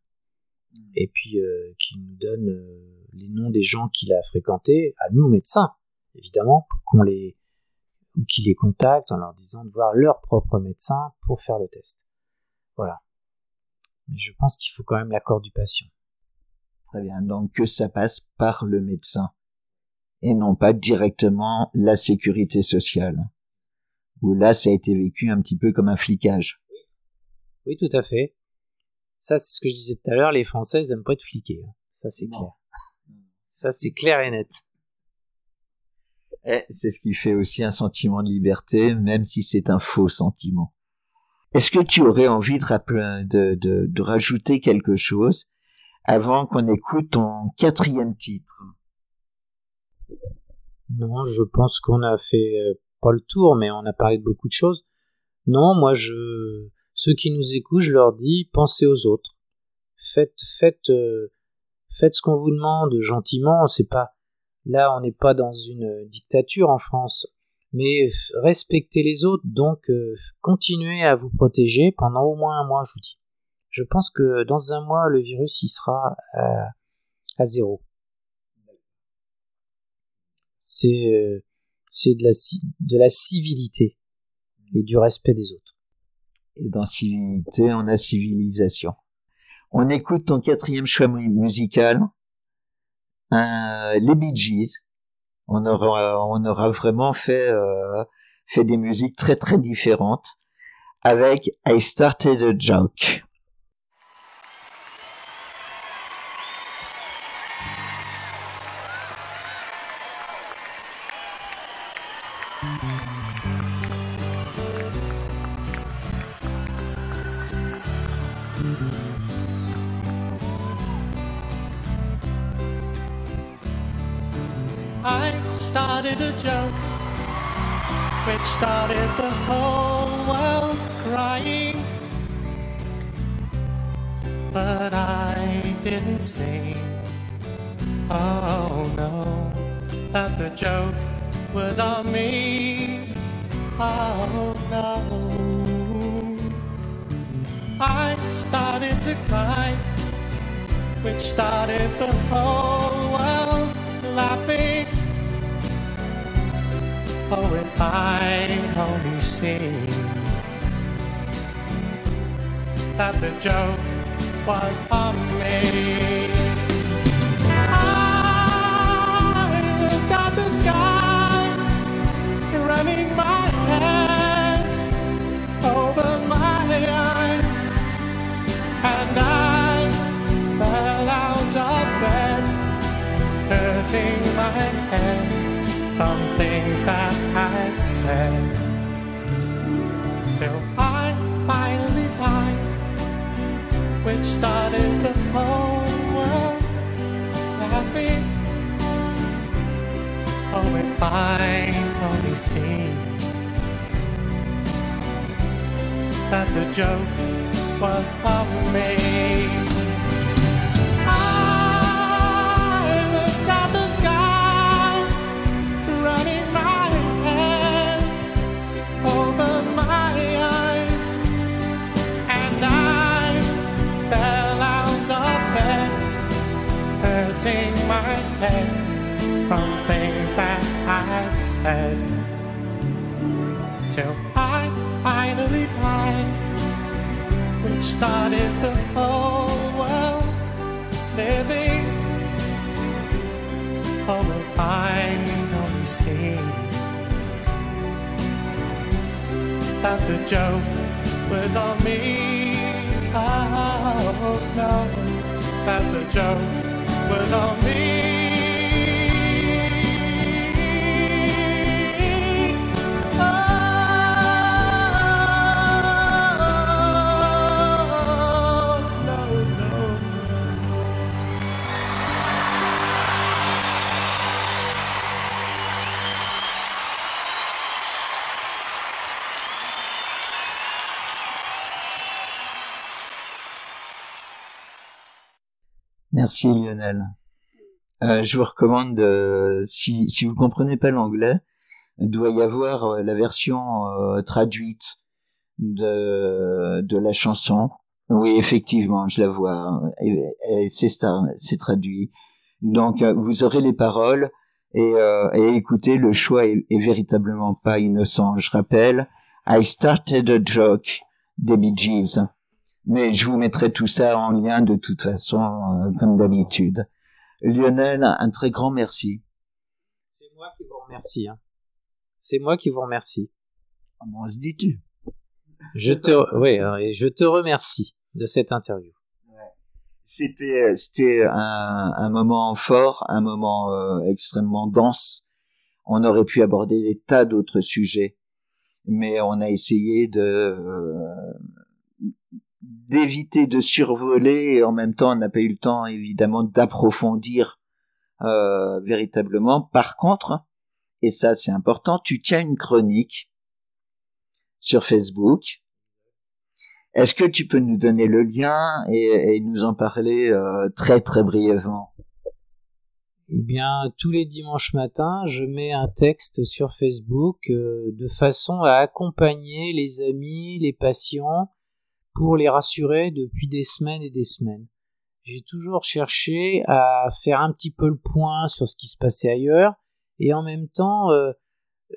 Et puis euh, qu'il nous donne euh, les noms des gens qu'il a fréquentés, à nous médecins, évidemment, pour qu'on les ou qu'ils les contactent en leur disant de voir leur propre médecin pour faire le test. Voilà. Mais je pense qu'il faut quand même l'accord du patient. Très bien, donc que ça passe par le médecin et non pas directement la sécurité sociale. Où là, ça a été vécu un petit peu comme un flicage. Oui, tout à fait. Ça, c'est ce que je disais tout à l'heure, les Français ils aiment pas être fliqués. hein. Ça, c'est clair. Ça, c'est clair et net. Et c'est ce qui fait aussi un sentiment de liberté, même si c'est un faux sentiment. Est-ce que tu aurais envie de, rappeler- de, de, de rajouter quelque chose avant qu'on écoute ton quatrième titre? Non, je pense qu'on a fait euh, pas le tour, mais on a parlé de beaucoup de choses. Non, moi, je, ceux qui nous écoutent, je leur dis, pensez aux autres. Faites, faites, euh, faites ce qu'on vous demande gentiment. C'est pas, là, on n'est pas dans une dictature en France, mais respectez les autres. Donc, euh, continuez à vous protéger pendant au moins un mois, je vous dis. Je pense que dans un mois, le virus il sera à zéro. C'est euh, c'est de la, de la civilité et du respect des autres. Et dans civilité, on a civilisation. On écoute ton quatrième choix mu- musical, euh, les Bee Gees. On aura, on aura vraiment fait, euh, fait des musiques très très différentes avec I Started a Joke. The joke was on me. Oh no. I started to cry, which started the whole world laughing. Oh, if I only see that the joke was on me. The sky, running my hands over my eyes, and I fell out of bed hurting my head from things that I'd said. Till I finally died, which started the whole world laughing. Oh, if I only seen that the joke was on me. I looked at the sky, running my hands over my eyes, and I fell out of bed, hurting my head things that I'd said. Till I finally died, which started the whole world living. Oh, I only see that the joke was on me. Oh, no, that the joke was on me. Merci Lionel. Euh, je vous recommande, de, si, si vous comprenez pas l'anglais, doit y avoir euh, la version euh, traduite de, de la chanson. Oui, effectivement, je la vois. Et, et c'est ça, c'est traduit. Donc, euh, vous aurez les paroles et, euh, et écoutez, le choix est, est véritablement pas innocent. Je rappelle, I started a joke des Bee Gees. Mais je vous mettrai tout ça en lien de toute façon, euh, comme d'habitude. Lionel, un très grand merci. C'est moi qui vous remercie. hein. C'est moi qui vous remercie. Comment se dis-tu Je te, oui, euh, et je te remercie de cette interview. C'était c'était un, un moment fort, un moment euh, extrêmement dense. On aurait pu aborder des tas d'autres sujets, mais on a essayé de euh, d'éviter de survoler et en même temps on n'a pas eu le temps évidemment d'approfondir euh, véritablement. Par contre, et ça c'est important, tu tiens une chronique sur Facebook. Est-ce que tu peux nous donner le lien et, et nous en parler euh, très très brièvement? Eh bien, tous les dimanches matins, je mets un texte sur Facebook euh, de façon à accompagner les amis, les patients, pour les rassurer depuis des semaines et des semaines. J'ai toujours cherché à faire un petit peu le point sur ce qui se passait ailleurs et en même temps euh,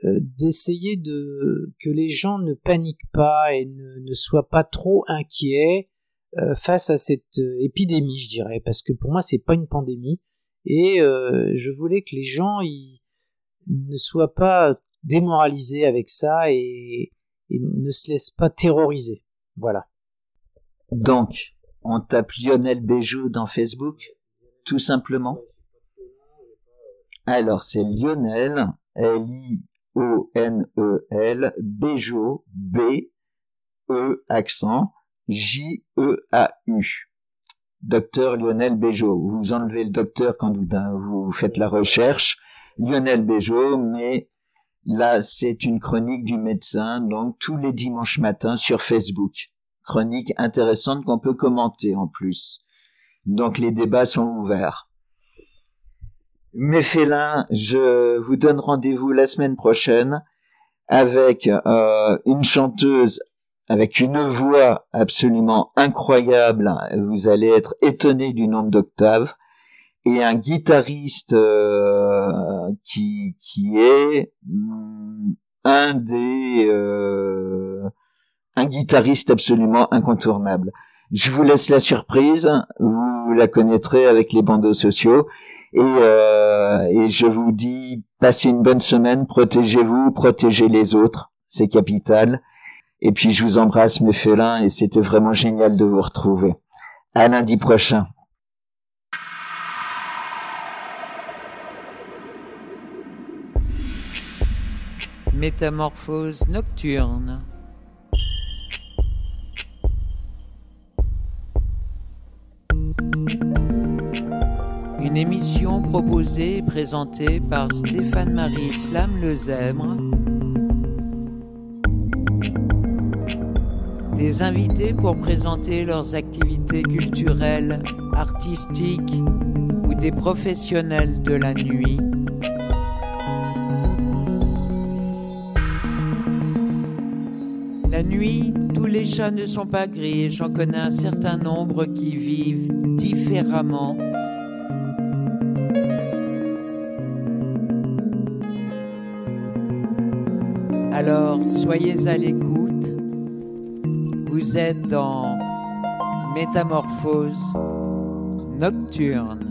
euh, d'essayer de que les gens ne paniquent pas et ne, soient pas trop inquiets euh, face à cette épidémie, je dirais, parce que pour moi c'est pas une pandémie et je voulais que les gens ils ne soient pas démoralisés avec ça et ne se laissent pas terroriser. Voilà. Donc, on tape Lionel Béjou dans Facebook, tout simplement. Alors, c'est Lionel, L-I-O-N-E-L, Béjot, B-E, accent, J-E-A-U. Docteur Lionel Béjot. Vous enlevez le docteur quand vous, vous faites la recherche. Lionel Béjot, mais là, c'est une chronique du médecin, donc tous les dimanches matins sur Facebook chronique intéressante qu'on peut commenter en plus. Donc les débats sont ouverts. Mes félins, je vous donne rendez-vous la semaine prochaine avec euh, une chanteuse avec une voix absolument incroyable. Vous allez être étonné du nombre d'octaves et un guitariste euh, qui qui est mm, un des euh, un guitariste absolument incontournable. Je vous laisse la surprise, vous la connaîtrez avec les bandeaux sociaux. Et, euh, et je vous dis, passez une bonne semaine, protégez-vous, protégez les autres, c'est capital. Et puis je vous embrasse mes félins et c'était vraiment génial de vous retrouver. À lundi prochain. Métamorphose nocturne. Une émission proposée et présentée par Stéphane-Marie Islam Lezèbre. Des invités pour présenter leurs activités culturelles, artistiques ou des professionnels de la nuit. La nuit, tous les chats ne sont pas gris et j'en connais un certain nombre qui vivent Alors, soyez à l'écoute. Vous êtes dans Métamorphose nocturne.